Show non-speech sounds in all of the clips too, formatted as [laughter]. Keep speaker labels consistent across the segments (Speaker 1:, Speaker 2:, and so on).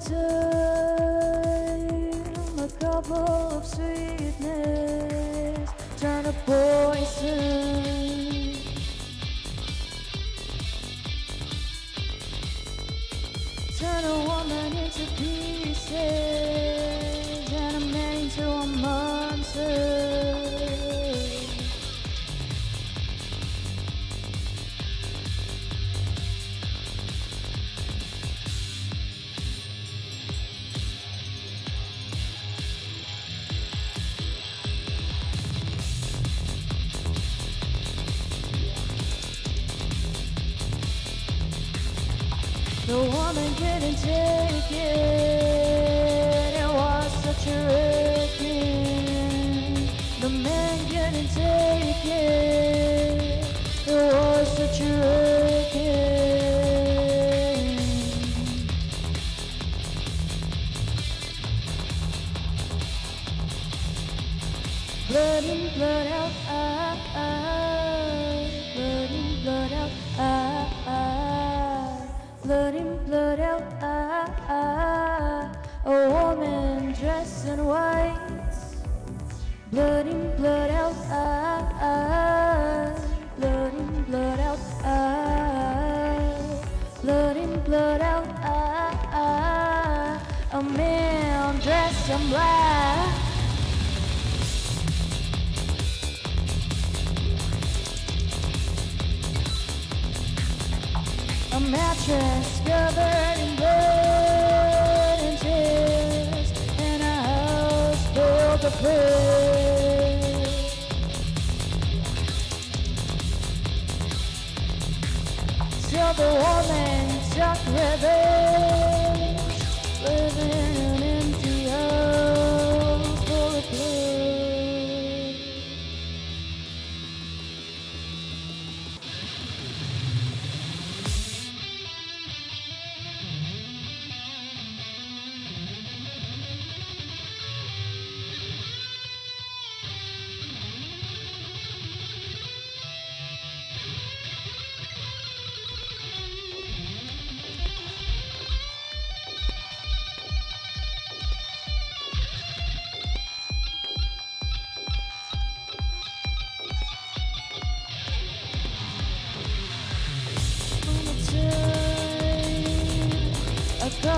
Speaker 1: to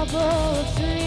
Speaker 2: trouble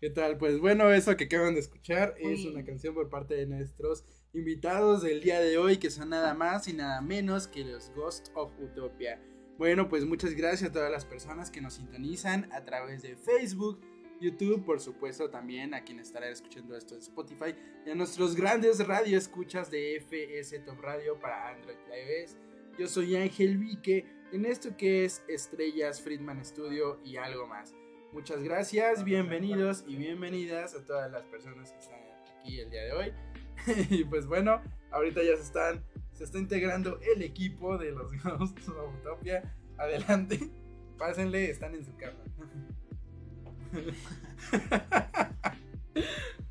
Speaker 3: ¿Qué tal? Pues bueno, eso que acaban de escuchar es una canción por parte de nuestros invitados del día de hoy, que son nada más y nada menos que los Ghost of Utopia. Bueno, pues muchas gracias a todas las personas que nos sintonizan a través de Facebook, YouTube, por supuesto también a quienes estarán escuchando esto en Spotify y a nuestros grandes radio escuchas de FS Top Radio para Android y iOS. Yo soy Ángel Vique en esto que es Estrellas Friedman Studio y algo más. Muchas gracias, bienvenidos y bienvenidas a todas las personas que están aquí el día de hoy. [laughs] y pues bueno, ahorita ya se están, se está integrando el equipo de los [laughs] Ghosts of Utopia. Adelante, pásenle, están en su cama. [laughs]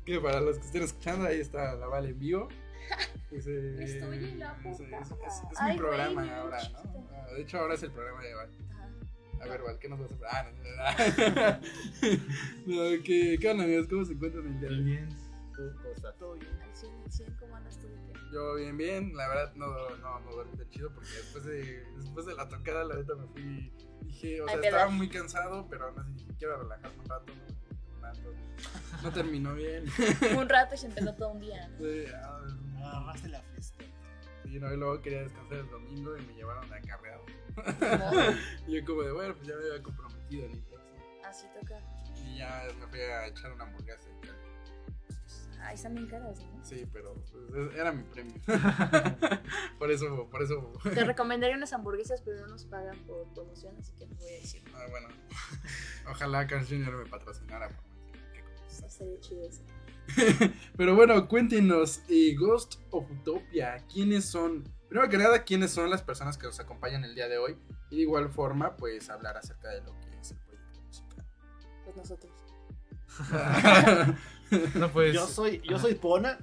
Speaker 3: que para los que estén escuchando, ahí está la Vale en vivo.
Speaker 1: Estoy en la puta.
Speaker 3: es, es- es mi
Speaker 1: Ay,
Speaker 3: programa ahora. ¿no? Ah, De hecho, ahora es el programa de Val. A ver, Val, ¿qué nos vas a Ah, no, no, [laughs] no, ¿qué, ¿Qué onda, amigos? ¿Cómo se encuentran el día de hoy?
Speaker 4: Bien, tú, ¿cómo estás?
Speaker 1: Al 100, al 100, ¿cómo andas tú?
Speaker 3: Yo bien, bien. La verdad, no, no, no dormí tan chido porque después de, después de la tocada, la neta me fui. Dije, o sea,
Speaker 1: Ay,
Speaker 3: estaba muy cansado, pero aún así dije, quiero relajarme un rato. No, rato. No terminó bien. [laughs]
Speaker 1: Un rato y se empezó todo un día. ¿no?
Speaker 3: Sí, ah,
Speaker 4: Agarraste la fiesta.
Speaker 3: y no, y luego quería descansar el domingo y me llevaron a carreado. [laughs] Yo, como de, bueno, pues ya me había comprometido en el.
Speaker 1: Así toca.
Speaker 3: Y ya me fui a echar una hamburguesa.
Speaker 1: Ahí están bien caras, ¿no?
Speaker 3: Sí, pero pues, era mi premio. [laughs] por eso, por eso.
Speaker 1: Te recomendaría unas hamburguesas, pero no nos pagan por promoción, así que no voy a decir.
Speaker 3: Ah, bueno. [laughs] Ojalá Carl Jr. me patrocinara.
Speaker 1: Estaría chido eso.
Speaker 3: Pero bueno, cuéntenos, eh, Ghost of Utopia, ¿quiénes son? Primero que nada, ¿quiénes son las personas que nos acompañan el día de hoy? Y de igual forma, pues hablar acerca de lo que es el proyecto musical.
Speaker 1: Pues nosotros. [laughs]
Speaker 4: No, pues.
Speaker 5: Yo soy, yo soy Pona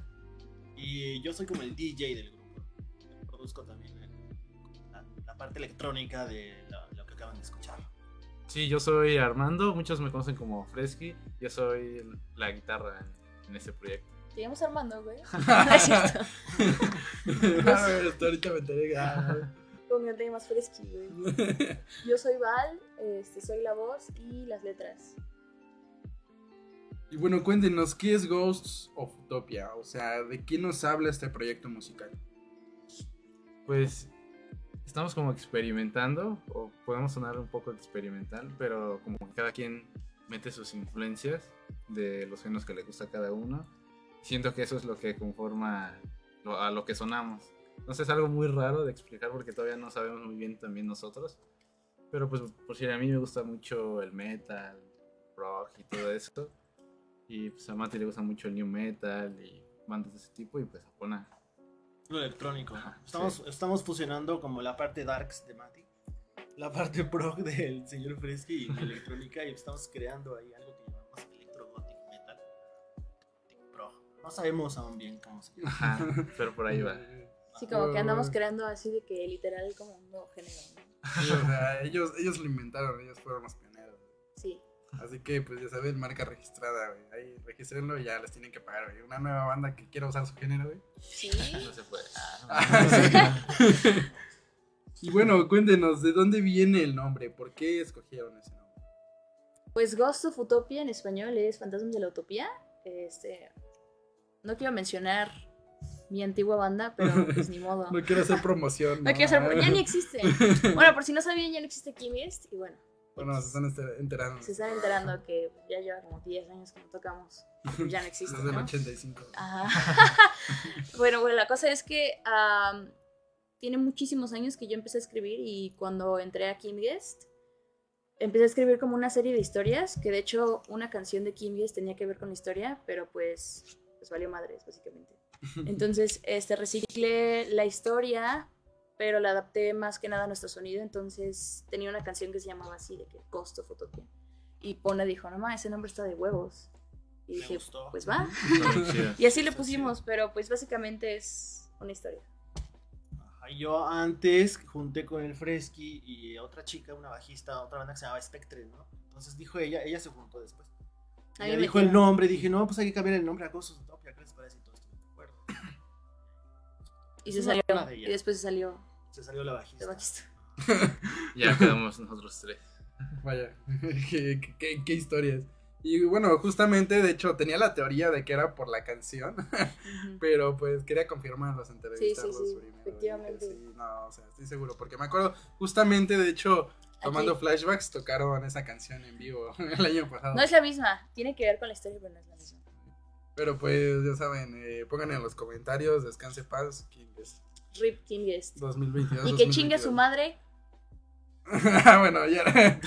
Speaker 5: y yo soy como el DJ del grupo. Produzco también el- la, la parte electrónica de lo, lo que acaban de escuchar.
Speaker 4: Sí, yo soy Armando. Muchos me conocen como Fresky. Yo soy la guitarra en, en ese proyecto.
Speaker 1: Llamas Armando, güey. No [laughs] es cierto. [laughs]
Speaker 3: A ver, hasta ahorita me enteré. ah,
Speaker 1: Con el tema más fresqui, güey. Yo soy Val, este, soy la voz y las letras.
Speaker 3: Y bueno, cuéntenos, ¿qué es Ghosts of Utopia? O sea, ¿de qué nos habla este proyecto musical?
Speaker 4: Pues. Estamos como experimentando, o podemos sonar un poco experimental, pero como cada quien mete sus influencias de los géneros que le gusta a cada uno. Siento que eso es lo que conforma lo- a lo que sonamos. Sé, es algo muy raro de explicar porque todavía no sabemos muy bien también nosotros. Pero pues por si a mí me gusta mucho el metal, rock y todo eso. Y pues a Mati le gusta mucho el new metal y bandas de ese tipo y pues a Pona.
Speaker 5: Lo electrónico. Estamos, estamos fusionando como la parte darks de Mati, la parte [laughs] prog del señor Fresky y la electrónica y estamos creando ahí No sabemos aún bien cómo se llama.
Speaker 4: Ajá, pero por ahí va.
Speaker 1: Sí, como que andamos creando así de que literal como un nuevo género. ¿no?
Speaker 3: Sí, o sea, ellos, ellos lo inventaron, ellos fueron los pioneros.
Speaker 1: Sí.
Speaker 3: Así que, pues ya saben, marca registrada, güey. Ahí registrenlo y ya les tienen que pagar, güey. Una nueva banda que quiera usar su género, güey.
Speaker 1: Sí. [laughs]
Speaker 4: No se puede. [laughs]
Speaker 3: Y bueno, cuéntenos, ¿de dónde viene el nombre? ¿Por qué escogieron ese nombre?
Speaker 1: Pues Ghost of Utopia en español es Fantasmas de la Utopía. Este, no quiero mencionar mi antigua banda, pero pues ni modo. [laughs]
Speaker 3: No quiero hacer promoción. [laughs]
Speaker 1: No quiero hacer, ya ni existe. Bueno, por si no sabían, ya no existe Kimist. Y bueno,
Speaker 3: Bueno, se están enter- enterando.
Speaker 1: se están enterando que ya lleva como 10 años que no tocamos. Ya no existe. [laughs]
Speaker 3: Desde el
Speaker 1: ¿no?
Speaker 3: 85.
Speaker 1: Ajá. bueno, bueno, la cosa es que tiene muchísimos años que yo empecé a escribir y cuando entré a Kim Guest, empecé a escribir como una serie de historias, que de hecho una canción de Kim Guest tenía que ver con la historia, pero pues, pues valió madres, básicamente. [laughs] Entonces, este, reciclé la historia, pero la adapté más que nada a nuestro sonido, entonces tenía una canción que se llamaba así, de que Ghost of Utopia. Y Pona dijo, no ma, ese nombre está de huevos. Y
Speaker 5: Me
Speaker 1: dije,
Speaker 5: gustó.
Speaker 1: pues va. [laughs] Y así le pusimos, pero pues básicamente es una historia.
Speaker 5: Ajá, Yo antes junté con el Fresky y otra chica, una bajista, otra banda que se llamaba Spectre, ¿no? Entonces dijo ella, ella se juntó después.
Speaker 1: Ahí me
Speaker 5: dijo el nombre, dije, no, pues hay que cambiar el nombre a Ghost of Utopia, ¿qué les parece? Y todos estuvimos de acuerdo.
Speaker 1: Y se salió. Y después se salió
Speaker 5: Se salió la bajista.
Speaker 1: de bajista. [laughs]
Speaker 4: Ya quedamos nosotros tres.
Speaker 3: Vaya, [laughs] qué, qué- qué- historias. Y bueno, justamente, de hecho, tenía la teoría de que era por la canción, [laughs] pero pues quería confirmarlos, entrevistarlos
Speaker 1: sí,
Speaker 3: primero.
Speaker 1: efectivamente.
Speaker 3: Sí, no, o sea, estoy seguro, porque me acuerdo, justamente, de hecho, tomando
Speaker 1: Aquí.
Speaker 3: flashbacks, tocaron esa canción en vivo [laughs] el año pasado.
Speaker 1: No es la misma. Tiene que ver con la historia, pero no es la misma.
Speaker 3: Pero pues, ya saben, eh, pongan en los comentarios, descanse paz, King es
Speaker 1: Rip King Guest.
Speaker 3: 2022.
Speaker 1: Y que chingue su
Speaker 3: 2022.
Speaker 1: madre. [laughs]
Speaker 3: Ah, bueno, ya. [laughs]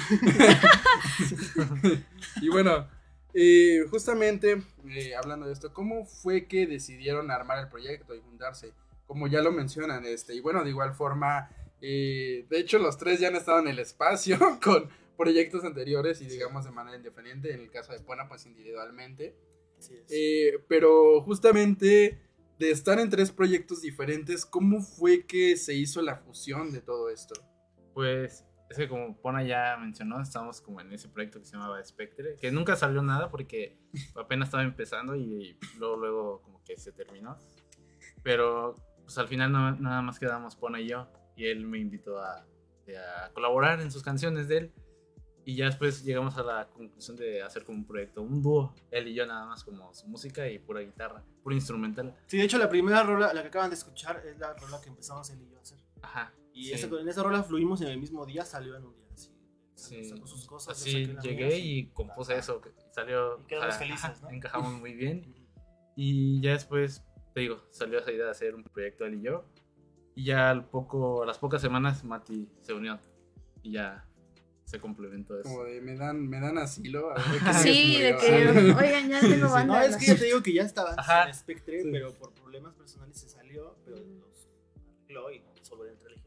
Speaker 3: y bueno, eh, justamente eh, hablando de esto, ¿cómo fue que decidieron armar el proyecto y juntarse? Como ya lo mencionan, este, y bueno, de igual forma, eh, de hecho los tres ya han estado en el espacio [laughs] con proyectos anteriores y digamos de manera independiente, en el caso de Pona pues individualmente.
Speaker 5: Así es.
Speaker 3: Eh, pero justamente de estar en tres proyectos diferentes, ¿cómo fue que se hizo la fusión de todo esto?
Speaker 4: Pues es que como Pona ya mencionó, estamos como en ese proyecto que se llamaba Spectre, que nunca salió nada porque apenas estaba empezando y luego, luego como que se terminó. Pero pues al final no- nada más quedamos Pona y yo y él me invitó a, a colaborar en sus canciones de él. Y ya después llegamos a la conclusión de hacer como un proyecto, un dúo, él y yo nada más como su música y pura guitarra, pura instrumental.
Speaker 5: Sí, de hecho la primera rola, la que acaban de escuchar, es la rola que empezamos él y yo a hacer.
Speaker 4: Ajá.
Speaker 5: Y
Speaker 4: sí.
Speaker 5: esa- en esa rola fluimos y en el mismo día salió en un día. Así,
Speaker 4: Sí,
Speaker 5: sacó sus cosas.
Speaker 4: así
Speaker 5: las
Speaker 4: llegué
Speaker 5: mías
Speaker 4: y compuse
Speaker 5: Ajá.
Speaker 4: eso, que salió...
Speaker 5: Y quedamos felices, ¿no?
Speaker 4: Encajamos muy bien. [laughs] Y ya después, te digo, salió esa idea de hacer un proyecto él y yo. Y ya al poco, a las pocas semanas Mati se unió y ya se complementó eso.
Speaker 3: Como de, me dan, me dan asilo. A ver [laughs] qué
Speaker 1: Sí, de que, [laughs] oigan, ya tengo
Speaker 3: sí.
Speaker 1: banda.
Speaker 5: No, es que yo te digo que ya estaba
Speaker 4: Ajá.
Speaker 5: en Spectre,
Speaker 3: Sí.
Speaker 5: pero por problemas personales se salió, pero los arregló y solo entre el.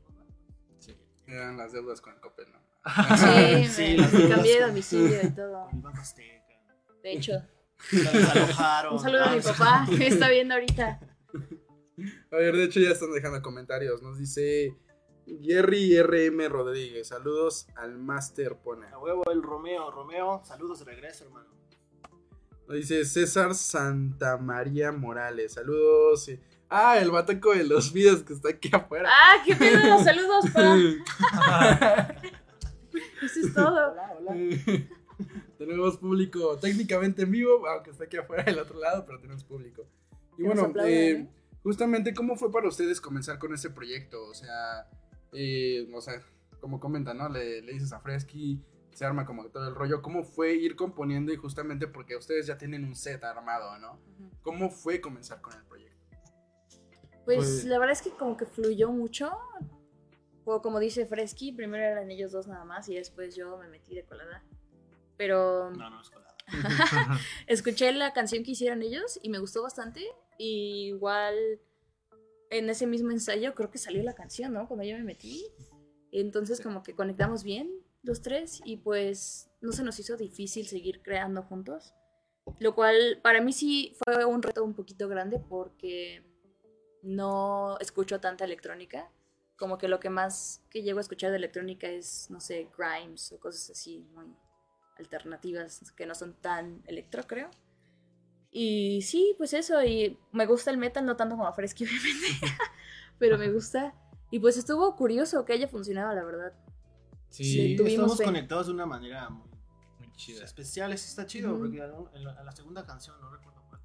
Speaker 4: Sí.
Speaker 3: Eran las deudas con el Coppel, ¿no? [laughs]
Speaker 1: Sí,
Speaker 5: Sí,
Speaker 1: me, cambié de domicilio y todo.
Speaker 5: Con el Banco Azteca.
Speaker 1: De hecho, un saludo a mi
Speaker 5: Ah,
Speaker 1: papá que está viendo ahorita.
Speaker 3: A ver, de hecho ya están dejando comentarios. Nos dice Jerry RM Rodríguez. Saludos al Master Pona.
Speaker 5: A huevo el Romeo. Romeo, saludos de regreso, hermano.
Speaker 3: Nos dice César Santamaría Morales. Saludos. Ah, el bataco de los videos que está aquí afuera.
Speaker 1: ¡Ah, qué pedo! ¡Saludos, pa! [laughs] Eso es todo.
Speaker 5: Hola, hola. [laughs]
Speaker 3: tenemos público técnicamente en vivo, aunque está aquí afuera del otro lado, pero tenemos público. Y bueno,
Speaker 1: aplaudan,
Speaker 3: eh,
Speaker 1: ¿eh?
Speaker 3: Justamente, ¿cómo fue para ustedes comenzar con este proyecto? O sea, eh, o sea como comentan, ¿no? Le, le dices a Fresky, se arma como todo el rollo. ¿Cómo fue ir componiendo y justamente porque ustedes ya tienen un set armado, ¿no? ¿Cómo fue comenzar con el proyecto?
Speaker 1: Pues,
Speaker 3: Pues-
Speaker 1: la verdad es que como que fluyó mucho. O como dice Fresky, primero eran ellos dos nada más y después yo me metí de colada. Pero
Speaker 5: No, no es colada. [laughs]
Speaker 1: escuché la canción que hicieron ellos y me gustó bastante. Y igual en ese mismo ensayo creo que salió la canción, ¿no? Cuando yo me metí. Entonces como que conectamos bien los tres y pues no se nos hizo difícil seguir creando juntos. Lo cual para mí sí fue un reto un poquito grande porque no escucho tanta electrónica. Como que lo que más que llego a escuchar de electrónica es, no sé, Grimes o cosas así muy alternativas que no son tan electro, creo. Y sí, pues eso, y me gusta el metal, no tanto como a Fresky, [laughs] obviamente, [laughs] pero me gusta. Y pues estuvo curioso que haya funcionado, la verdad.
Speaker 4: Sí,
Speaker 5: estamos
Speaker 1: fe.
Speaker 5: conectados de una manera muy
Speaker 4: muy chida.
Speaker 5: especial. Eso está chido, porque en la, en la segunda canción, no recuerdo cuál,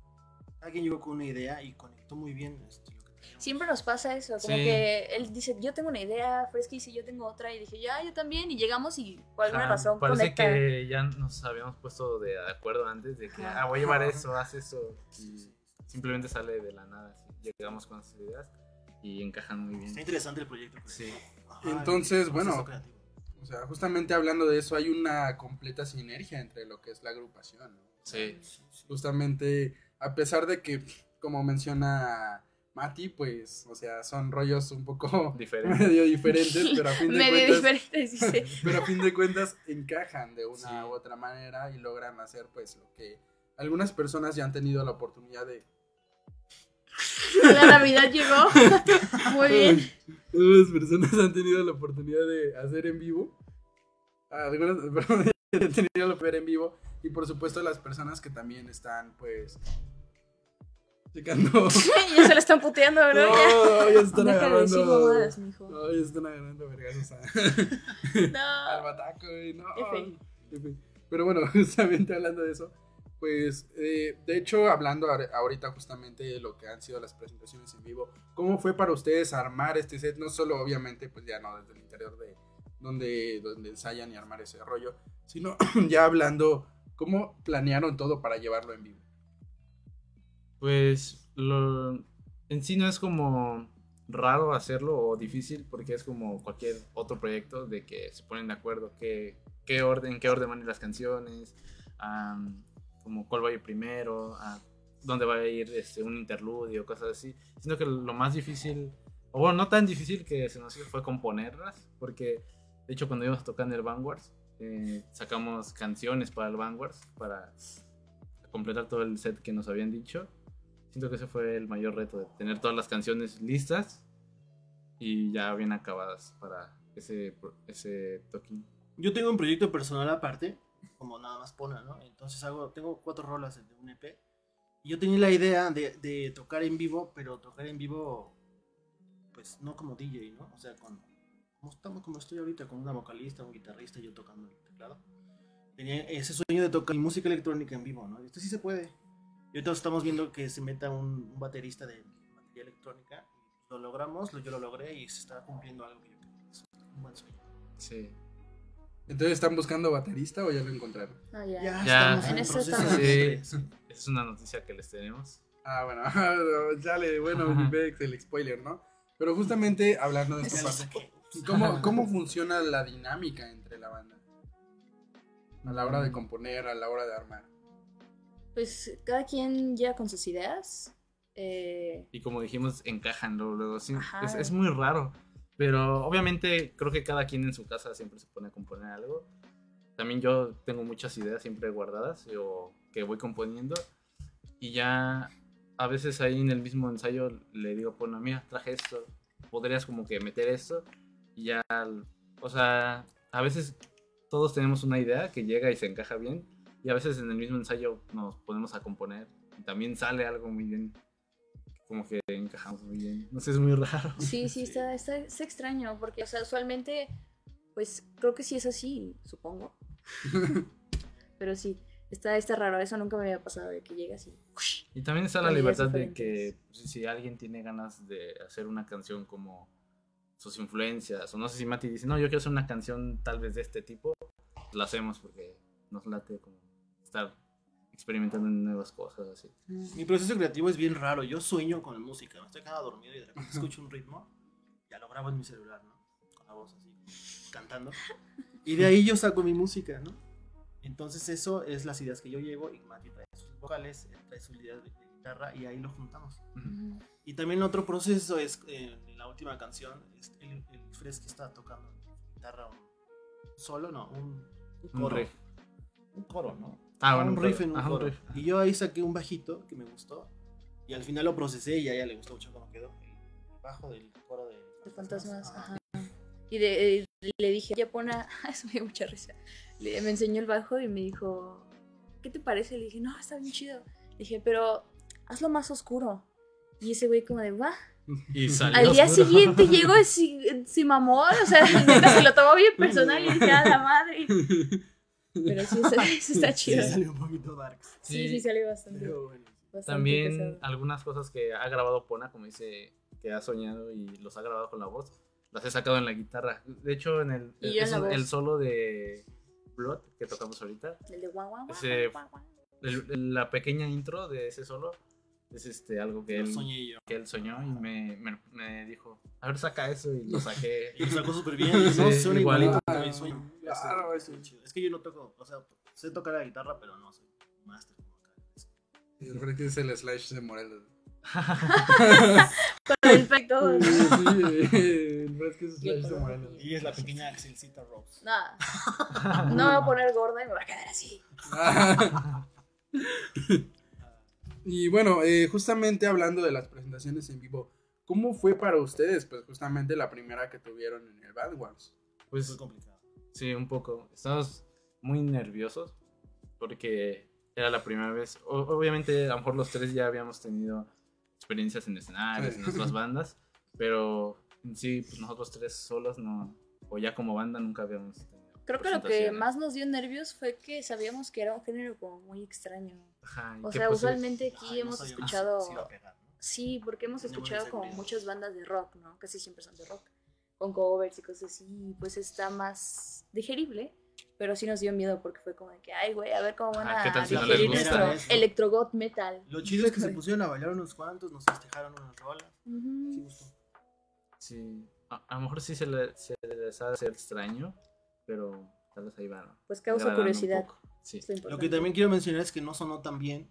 Speaker 5: alguien llegó con una idea y conectó muy bien este.
Speaker 1: Siempre nos pasa eso, como
Speaker 4: Sí.
Speaker 1: que él dice, yo tengo una idea, Fresky dice, yo tengo otra, y dije, ya, yo también, y llegamos y por alguna
Speaker 4: Ajá,
Speaker 1: razón
Speaker 4: Parece
Speaker 1: conecta.
Speaker 4: que ya nos habíamos puesto de acuerdo antes de que, ah, voy a llevar eso, haz eso. Y simplemente sale de la nada. así. Llegamos con esas ideas y encajan muy
Speaker 5: Está
Speaker 4: bien.
Speaker 5: interesante el proyecto. pues.
Speaker 4: Sí.
Speaker 5: Ajá,
Speaker 3: Entonces, bueno. O sea, justamente hablando de eso, hay una completa sinergia entre lo que es la agrupación, ¿no?
Speaker 4: Sí.
Speaker 3: Justamente, a pesar de que, como menciona Mati, pues, o sea, son rollos un poco [laughs]
Speaker 4: Diferente.
Speaker 3: medio diferentes, pero a fin de [laughs]
Speaker 1: Medio
Speaker 3: cuentas,
Speaker 1: diferente, dice. [laughs]
Speaker 3: pero a fin de cuentas encajan de una
Speaker 4: Sí.
Speaker 3: u otra manera y logran hacer, pues, lo que algunas personas ya han tenido la oportunidad de
Speaker 1: La Navidad llegó. Muy bien.
Speaker 3: Algunas personas han tenido la oportunidad de hacer en vivo. Algunas personas han tenido la oportunidad en vivo. Y por supuesto las personas que también están pues checando. [laughs]
Speaker 1: ya se la están puteando, bro. Ya.
Speaker 3: No, ya están
Speaker 1: de decir
Speaker 3: agarrando.
Speaker 1: mijo.
Speaker 3: No, ya están agarrando [laughs] al bataco, güey, no.
Speaker 1: F.
Speaker 3: F. Pero bueno, [laughs] justamente hablando de eso, pues eh, de hecho, hablando ahor- ahorita justamente de lo que han sido las presentaciones en vivo, ¿cómo fue para ustedes armar este set? No solo obviamente, pues ya no desde el interior de donde, donde ensayan y armar ese rollo, sino [clears throat] ya hablando, ¿cómo planearon todo para llevarlo en vivo?
Speaker 4: Pues lo, en sí no es como raro hacerlo o difícil porque es como cualquier otro proyecto de que se ponen de acuerdo qué, qué orden, qué orden van a ir las canciones, am, como cuál va a ir primero, a dónde va a ir este, un interludio, cosas así. Sino que lo más difícil, o bueno, no tan difícil que se nos hizo fue componerlas, porque de hecho cuando íbamos en el Vanguards, eh, sacamos canciones para el Vanguards, para completar todo el set que nos habían dicho. Siento que ese fue el mayor reto, de tener todas las canciones listas y ya bien acabadas para ese, ese toquín.
Speaker 5: Yo tengo un proyecto personal aparte, como nada más pone, ¿no? Entonces hago, tengo cuatro rolas de un EP. Y yo tenía la idea de, de tocar en vivo, pero tocar en vivo, pues no como DJ, ¿no? O sea, con, como, estamos, como estoy ahorita, con una vocalista, un guitarrista yo tocando el teclado. Tenía ese sueño de tocar música electrónica en vivo, ¿no? Y esto sí se puede. Y ahorita estamos viendo que se meta un, un baterista de batería electrónica. Lo logramos, lo- yo lo logré y se está cumpliendo algo que yo quería. Es un buen sueño.
Speaker 4: Sí.
Speaker 3: Entonces, ¿están buscando baterista o ya lo encontraron?
Speaker 1: Ah, ya.
Speaker 5: Ya,
Speaker 4: Ya.
Speaker 5: estamos en,
Speaker 1: En
Speaker 5: el
Speaker 1: eso
Speaker 5: proceso
Speaker 1: estamos.
Speaker 5: de-
Speaker 4: Sí. Esa es una noticia que les tenemos.
Speaker 3: Ah, bueno, [laughs] sale, bueno, el spoiler, ¿no? Pero justamente hablando de esta parte. ¿cómo, [laughs] ¿cómo funciona la dinámica entre la banda? A la hora de componer, a la hora de armar.
Speaker 1: Pues cada quien llega con sus ideas. Eh,
Speaker 4: Y como dijimos, encajan luego. luego. Sí, es, es muy raro. Pero obviamente creo que cada quien en su casa siempre se pone a componer algo. También yo tengo muchas ideas siempre guardadas o que voy componiendo. Y ya a veces ahí en el mismo ensayo le digo, bueno, mira, traje esto. Podrías como que meter esto. Y ya, o sea, a veces todos tenemos una idea que llega y se encaja bien. Y a veces en el mismo ensayo nos ponemos a componer. Y también sale algo muy bien. Como que encajamos muy bien. No sé, es muy raro.
Speaker 1: sí, sí, está, está, está extraño. Porque, o sea, usualmente, pues creo que sí es así, supongo. [laughs] Pero sí, está, está raro. Eso nunca me había pasado de que llega así.
Speaker 4: Y también está la libertad de que
Speaker 1: diferentes.
Speaker 4: pues, si alguien tiene ganas de hacer una canción como sus influencias, o no sé si Mati dice, no, yo quiero hacer una canción tal vez de este tipo, la hacemos porque nos late como estar experimentando en nuevas cosas así.
Speaker 5: Mi proceso creativo es bien raro. Yo sueño con música. Me estoy quedando dormido y de repente escucho un ritmo. Ya lo grabo en mi celular, ¿no? Con la voz así, cantando. Y de ahí yo saco mi música, ¿no? Entonces eso es las ideas que yo llevo y Mati trae sus vocales, él trae sus ideas de, guitarra y ahí lo juntamos. Y también otro proceso es, eh, en la última canción, es el, el Fresky está tocando guitarra un solo, no, un, un
Speaker 4: Un
Speaker 5: coro.
Speaker 4: riff.
Speaker 5: Un coro, ¿no?
Speaker 4: Ah, bueno,
Speaker 5: un riff en un
Speaker 4: Ajá, un
Speaker 5: coro.
Speaker 4: riff.
Speaker 5: Y yo ahí saqué un bajito que me gustó. Y al final lo procesé y a ella le gustó mucho cómo quedó. El bajo del coro de,
Speaker 1: De fantasmas,
Speaker 5: Ajá.
Speaker 1: ajá. Y de, eh, le dije, ya pone, [laughs] eso me dio mucha risa. Le- me enseñó el bajo y me dijo, ¿qué te parece? Le dije, no, está bien chido. Le dije, pero hazlo más oscuro. Y ese güey como de, va.
Speaker 4: Y salió
Speaker 1: Al día
Speaker 4: oscuro.
Speaker 1: siguiente llegó sin, sin mamón, o sea, [laughs] se lo tomó bien personal y dije, a la madre. [laughs] Pero sí, [laughs] [laughs] eso, eso está
Speaker 5: Sí,
Speaker 1: chido.
Speaker 5: salió un poquito darks.
Speaker 1: Sí,
Speaker 4: Sí.
Speaker 1: sí salió bastante.
Speaker 5: Pero bueno.
Speaker 1: bastante
Speaker 4: También
Speaker 1: pesado.
Speaker 4: algunas cosas que ha grabado Pona, como dice, que ha soñado y los ha grabado con la voz, las he sacado en la guitarra. De hecho, en el, es
Speaker 1: voz.
Speaker 4: el solo de Blood que tocamos ahorita,
Speaker 1: El de guau, guau, guau,
Speaker 4: Ese-
Speaker 1: guau, guau.
Speaker 4: el- el- la pequeña intro de ese solo es este algo que él,
Speaker 5: soñé yo.
Speaker 4: que él soñó y me, me, me dijo, a ver, saca eso y lo saqué. [laughs]
Speaker 5: Y lo sacó súper bien. [laughs] y no,
Speaker 4: Sí,
Speaker 5: suena
Speaker 4: igualito.
Speaker 5: mi sueño.
Speaker 3: Claro,
Speaker 5: chido. Es que yo no toco, o sea, sé tocar la guitarra, pero no soy máster como.
Speaker 3: El Fresky es el slash de Morelos. [laughs]
Speaker 1: Con el pecto.
Speaker 3: Sí, sí, el es slash de Morelos.
Speaker 5: Y es la pequeña Axelcita Rose.
Speaker 1: Nada. No me voy a poner gorda y me voy a quedar así.
Speaker 3: Y bueno, eh, justamente hablando de las presentaciones en vivo, ¿cómo fue para ustedes? Pues justamente la primera que tuvieron en el Bad Wars.
Speaker 4: Pues
Speaker 5: Fue complicado.
Speaker 4: sí, un poco. Estamos muy nerviosos porque era la primera vez. O- obviamente, a lo mejor los tres ya habíamos tenido experiencias en escenarios, en nuestras bandas, pero en sí, pues nosotros tres solos no, o ya como banda nunca habíamos tenido.
Speaker 1: Creo que lo que más nos dio nervios fue que sabíamos que era un género como muy extraño.
Speaker 4: Ajá,
Speaker 1: O sea,
Speaker 4: pues,
Speaker 1: usualmente aquí
Speaker 5: Ay,
Speaker 1: hemos escuchado...
Speaker 5: si iba a pegar, ¿no?
Speaker 1: Sí, porque hemos escuchado como muchas bandas de rock, ¿no? Casi siempre son de rock. Con covers y cosas así, pues está más digerible. Pero sí nos dio miedo porque fue como de que, ay, güey, a ver cómo van a
Speaker 4: ¿qué tal si no
Speaker 5: les
Speaker 1: digerir nuestro
Speaker 5: Eso.
Speaker 1: electrogot metal.
Speaker 5: Lo chido es que se [laughs] pusieron a bailar unos cuantos, nos festejaron unas rolas. Sí, gustó.
Speaker 4: Sí, a, a lo mejor sí se, le- se les ha de hacer extraño, pero tal vez ahí van.
Speaker 1: Pues causa curiosidad.
Speaker 4: Sí.
Speaker 1: Lo
Speaker 5: que también quiero mencionar es que no sonó tan bien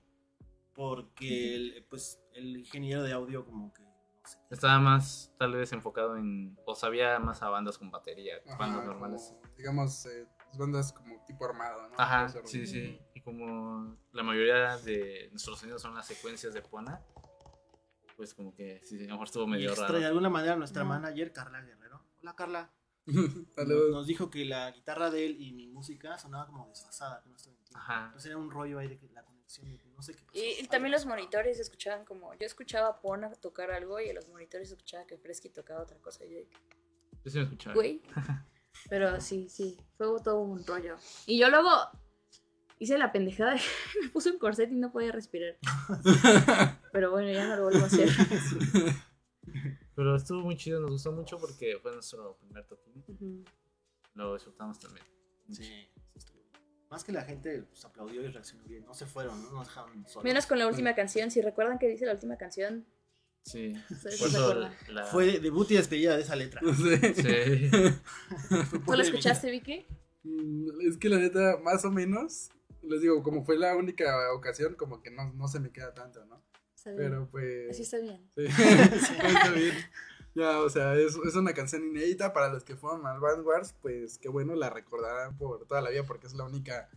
Speaker 5: porque el, pues, el ingeniero de audio como que... no sé.
Speaker 4: Estaba más, tal vez, enfocado en. O sabía más a bandas con batería,
Speaker 3: Ajá,
Speaker 4: bandas
Speaker 3: como,
Speaker 4: normales.
Speaker 3: digamos, eh, bandas como tipo armado, ¿no?
Speaker 4: Ajá, sí, sí. Y como la mayoría de nuestros sonidos son las secuencias de Pona, pues como que sí, a lo mejor estuvo
Speaker 5: Y
Speaker 4: medio
Speaker 5: extra- de
Speaker 4: raro.
Speaker 5: alguna manera nuestra
Speaker 1: No.
Speaker 5: manager, Carla Guerrero. Hola Carla. [laughs] Nos, nos dijo que la guitarra de él y mi música sonaba como desfasada, que no.
Speaker 4: Ajá.
Speaker 5: Entonces era un rollo ahí de que la conexión, y no sé qué pasó.
Speaker 1: Y, y también los monitores escuchaban como. Yo escuchaba a Pona tocar algo y en los monitores escuchaba que Fresky tocaba otra cosa. Y yo de que,
Speaker 4: Yo sí me escuchaba.
Speaker 1: güey. [laughs] Pero sí, sí, fue todo un rollo. Y yo luego hice la pendejada de [laughs] me puse un corset y no podía respirar. Pero bueno, ya no lo vuelvo a hacer.
Speaker 4: Pero estuvo muy chido, nos gustó mucho porque fue nuestro primer toquín.
Speaker 1: Ujú.
Speaker 4: Lo disfrutamos también.
Speaker 5: Sí, sí estuvo bien. Más que la gente pues, aplaudió y reaccionó bien. No se fueron, no nos dejaron solos.
Speaker 1: Menos con la última canción. Si recuerdan que dice la última canción,
Speaker 4: Sí. Por eso la...
Speaker 5: Fue de- debut y despedida de esa letra. [laughs]
Speaker 3: Sí.
Speaker 1: ¿Tú lo escuchaste, Vicky?
Speaker 3: Mm, Es que la neta, más o menos, les digo, como fue la única ocasión, como que no, no se me queda tanto, ¿no?
Speaker 1: Está bien.
Speaker 3: Pero pues...
Speaker 1: Así está bien.
Speaker 3: Sí, [laughs] [laughs] está bien. Ya, o sea, es, es una canción inédita para los que fueron al Band Wars, pues qué bueno, la recordarán por toda la vida porque es la única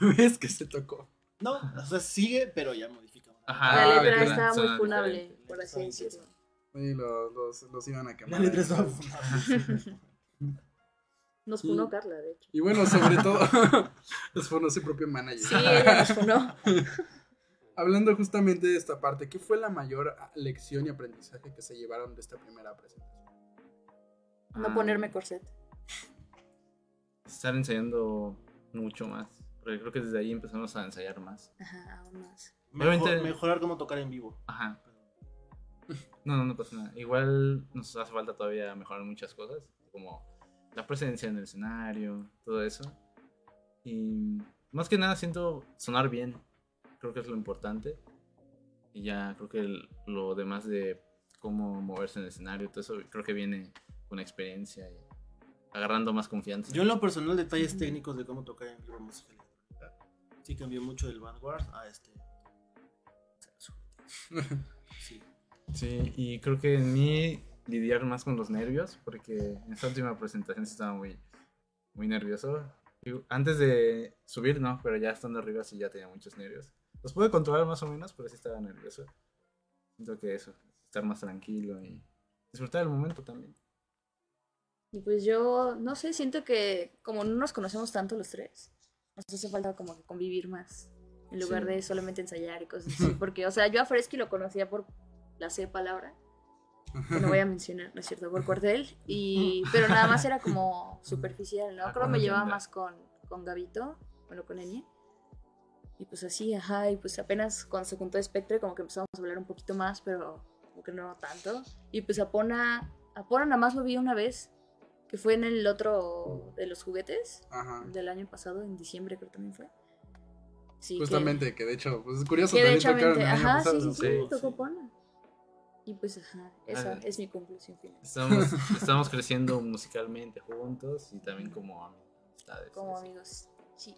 Speaker 3: [laughs] vez que se tocó.
Speaker 5: No, o sea, sigue, pero ya modificamos.
Speaker 4: Ajá.
Speaker 1: la letra estaba muy funable, por así decirlo.
Speaker 3: Y los, los, los iban a
Speaker 5: La
Speaker 3: quemar.
Speaker 5: letra estaba funable.
Speaker 1: Nos
Speaker 3: Sí.
Speaker 1: funó Carla, de hecho.
Speaker 3: Y bueno, sobre todo, los fonó su propio manager.
Speaker 1: Sí, ella nos funó.
Speaker 3: Hablando justamente de esta parte, ¿qué fue la mayor lección y aprendizaje que se llevaron de esta primera presentación?
Speaker 1: No
Speaker 4: Ah,
Speaker 1: ponerme corset.
Speaker 4: Estar ensayando mucho más. Porque creo que desde ahí empezamos a ensayar más.
Speaker 1: Ajá, aún más.
Speaker 5: Mejor- mejorar cómo tocar en vivo.
Speaker 4: Ajá. No, no, no pasa nada. Igual nos hace falta todavía mejorar muchas cosas, como la presencia en el escenario, todo eso. Y más que nada siento sonar bien, creo que es lo importante. Y ya creo que el- lo demás de cómo moverse en el escenario, todo eso creo que viene con experiencia y agarrando más confianza.
Speaker 5: Yo en lo personal, detalles técnicos de cómo tocar en vivo música electrónica. Sí cambió mucho del Vanguard a este. [laughs] Sí.
Speaker 4: Sí, y creo que en mí lidiar más con los nervios, porque en esta última presentación estaba muy, muy nervioso. Antes de subir, no, pero ya estando arriba sí ya tenía muchos nervios. Los pude controlar más o menos, pero sí estaba nervioso. Siento que eso, estar más tranquilo y disfrutar el momento también.
Speaker 1: Y pues yo, no sé, siento que como no nos conocemos tanto los tres, nos hace falta como que convivir más. En lugar
Speaker 4: Sí.
Speaker 1: de solamente ensayar y cosas así. Porque, o sea, yo a Fresky lo conocía por la C palabra. Que no voy a mencionar, ¿no es cierto? Por cuartel. Y, pero nada más era como superficial, ¿no?
Speaker 4: Ah,
Speaker 1: Creo que me llevaba más con, con Gabito, bueno, con Enya. Y pues así, ajá, y pues apenas cuando se juntó Spectre como que empezamos a hablar un poquito más, pero como que no tanto. Y pues Apona, Apona nada más lo vi una vez, que fue en el otro de los juguetes
Speaker 3: Ajá.
Speaker 1: del año pasado, en diciembre creo también fue. Sí,
Speaker 3: Justamente, que, de hecho, pues es curioso,
Speaker 1: que de
Speaker 3: también
Speaker 1: hecho, ajá,
Speaker 3: pasado.
Speaker 1: sí, sí, sí,
Speaker 4: Sí,
Speaker 1: tocó
Speaker 5: sí.
Speaker 1: Apona. Y pues ajá, esa
Speaker 4: Ah.
Speaker 1: es mi conclusión final.
Speaker 4: Estamos, [laughs] estamos creciendo musicalmente juntos y también como amistades.
Speaker 1: Como
Speaker 4: así.
Speaker 1: amigos, sí.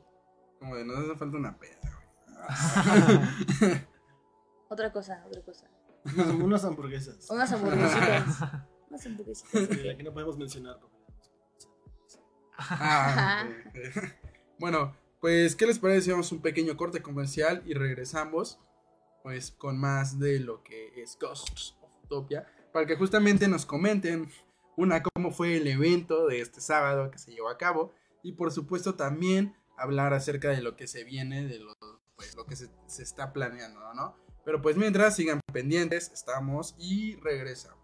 Speaker 3: Como de, nos hace falta una peda, [laughs] güey.
Speaker 1: Otra cosa, otra cosa.
Speaker 5: Unas, hamburguesas.
Speaker 1: Unas hamburguesitas. [laughs] Unas hamburguesitas.
Speaker 5: De la que no podemos mencionar. porque-
Speaker 3: Ah, [laughs] bueno, pues, ¿qué les parece si vamos un pequeño corte comercial y regresamos pues con más de lo que es Ghosts of Utopia, para que justamente nos comenten una cómo fue el evento de este sábado que se llevó a cabo y por supuesto también hablar acerca de lo que se viene, de lo, pues, lo que se, se está planeando, ¿no? Pero pues mientras sigan pendientes, estamos y regresamos.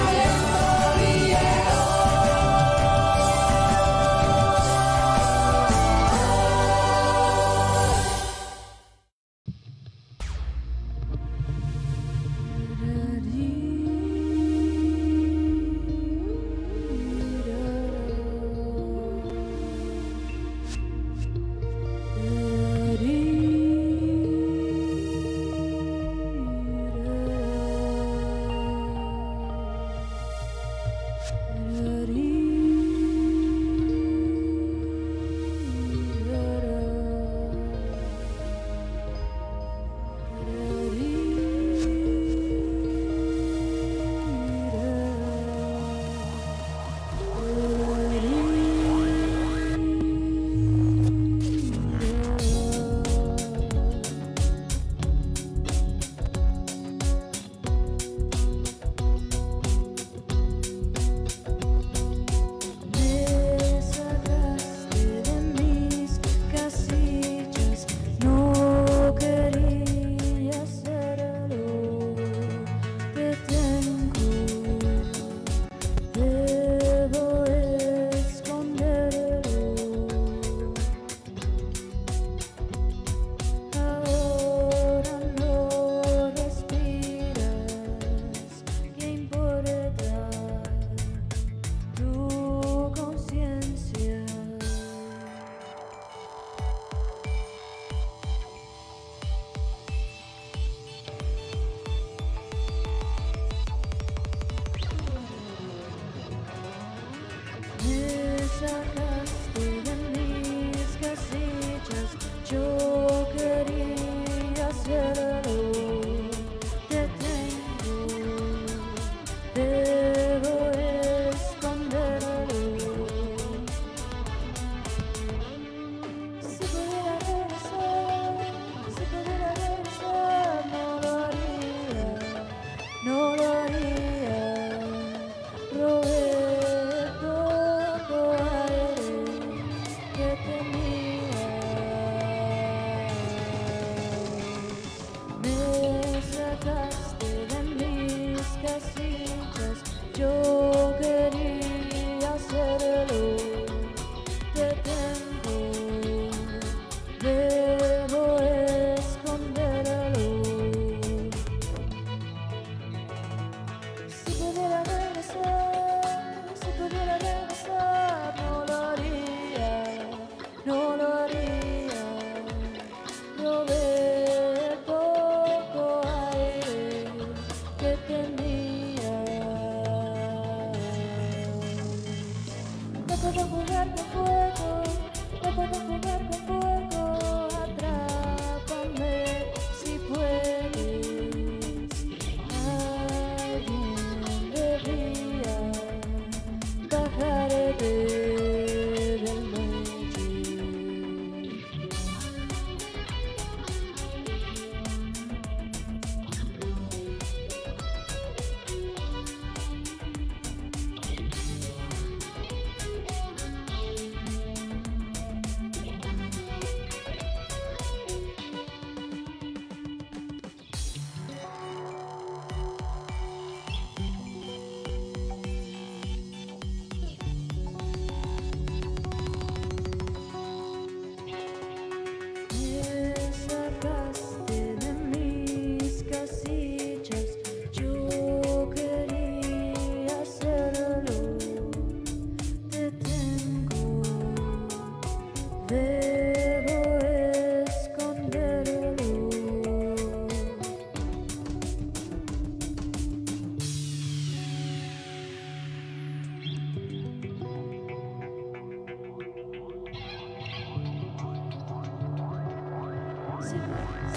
Speaker 2: Si,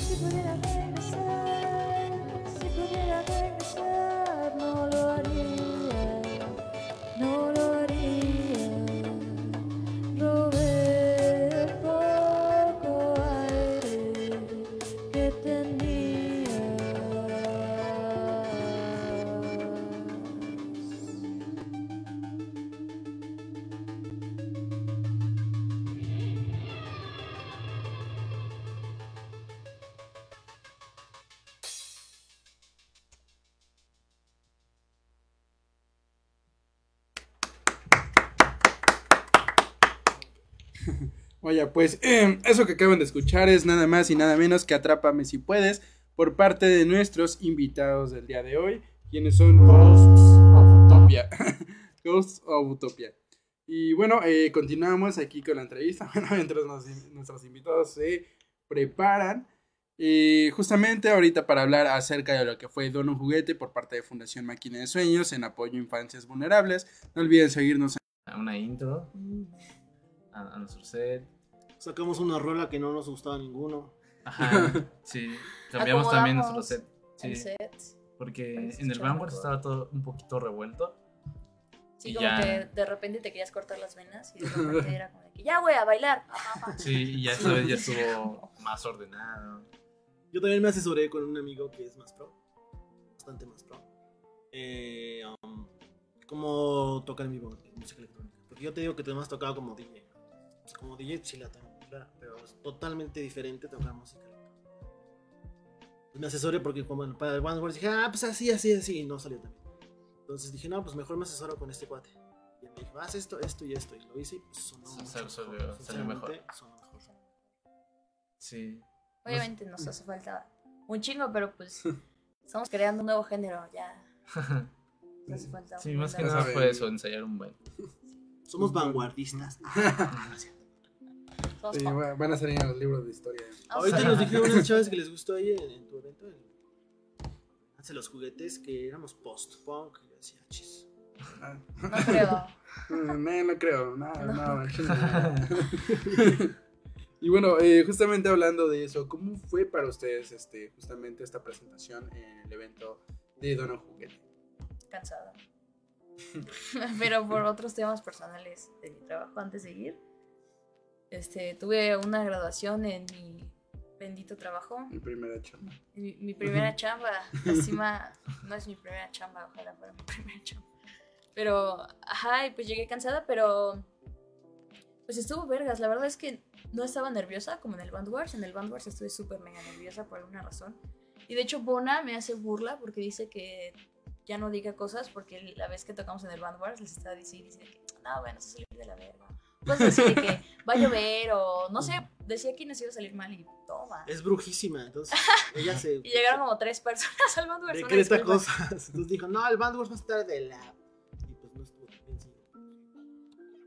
Speaker 2: si pudiera regresar, si
Speaker 3: pues eh, eso que acaban de escuchar es nada más y nada menos que Atrápame si puedes por parte de nuestros invitados del día de hoy, quienes son Ghosts of Utopia. [laughs] Ghosts of Utopia. Y bueno, eh, continuamos aquí con la entrevista. [laughs] Bueno, mientras nos- nuestros invitados se preparan. eh, justamente ahorita para hablar acerca de lo que fue Dono Juguete por parte de Fundación Máquina de Sueños en apoyo a infancias vulnerables. No olviden seguirnos
Speaker 4: Una intro a, a nuestro set.
Speaker 5: Sacamos una rola que no nos gustaba ninguno.
Speaker 4: Ajá, [laughs] sí. Cambiamos también nuestro set.
Speaker 1: El
Speaker 4: Sí,
Speaker 1: set.
Speaker 4: porque
Speaker 1: Parece
Speaker 4: en el Vanguard
Speaker 1: mejor.
Speaker 4: estaba todo un poquito revuelto.
Speaker 1: Sí,
Speaker 4: Y
Speaker 1: como
Speaker 4: ya.
Speaker 1: que de repente te querías cortar las venas y de repente era como de que ya voy a bailar. [laughs]
Speaker 4: Sí, y ya esta vez ya estuvo más ordenado.
Speaker 5: Yo también me asesoré con un amigo que es más pro. Bastante más pro. Eh, um, ¿Cómo tocar en vivo música electrónica? Porque yo te digo que te has tocado como DJ. Sea, como DJ sí la tengo clara, pero es totalmente diferente tocar música. Pues me asesoré porque como para el Vanguard dije, ah, pues así, así, así, y no salió también. Entonces dije, no, pues mejor me asesoro con este cuate. Y me dijo, haz esto, esto y esto. Y lo hice y pues sonó
Speaker 4: Sí,
Speaker 5: mucho
Speaker 4: salió-
Speaker 5: mejor.
Speaker 4: salió- mejor.
Speaker 5: sonó mejor.
Speaker 4: Sí.
Speaker 1: Obviamente nos hace falta un chingo, pero pues [laughs] estamos creando un nuevo género, ya. Nos hace [laughs] falta
Speaker 4: Sí, más que nada fue eso, ensayar un buen.
Speaker 5: Somos vanguardistas. [laughs]
Speaker 3: Sí, van a salir en los libros de historia.
Speaker 1: Vamos
Speaker 5: Ahorita nos dijeron unas [laughs] chavas que les gustó ahí en, en tu evento. En, hace los juguetes que éramos post-punk. Y yo decía, chis.
Speaker 3: Ah,
Speaker 1: No creo.
Speaker 3: No, no creo, no,
Speaker 1: No. [laughs]
Speaker 3: no. Y bueno, eh, justamente hablando de eso, ¿cómo fue para ustedes este, justamente esta presentación en el evento de Dono Juguete?
Speaker 1: Cansada. [laughs] Pero por otros temas personales de mi trabajo antes de ir. Este, tuve una graduación en mi bendito trabajo.
Speaker 3: Mi primera chamba.
Speaker 1: Mi, mi primera chamba. [laughs] Encima, no es mi primera chamba, ojalá fuera mi [laughs] primera chamba. Pero, ajá, y pues llegué cansada, pero. Pues estuvo vergas. La verdad es que no estaba nerviosa como en el Bandwars. En el Bandwars estuve súper mega nerviosa por alguna razón. Y de hecho, Bona me hace burla porque dice que ya no diga cosas porque la vez que tocamos en el Bandwars les estaba diciendo dice que no, bueno, se salir de la verga. Cosas así de que [laughs] va a llover o no sé, decía que nos iba a salir mal y toma.
Speaker 5: Es brujísima. Entonces, [laughs] ella se.
Speaker 1: Y llegaron como tres personas al Bandwars.
Speaker 5: Decreta cosas. Entonces dijo, no, el Bandwars va a estar de la. Y pues no estuvo bien, sí.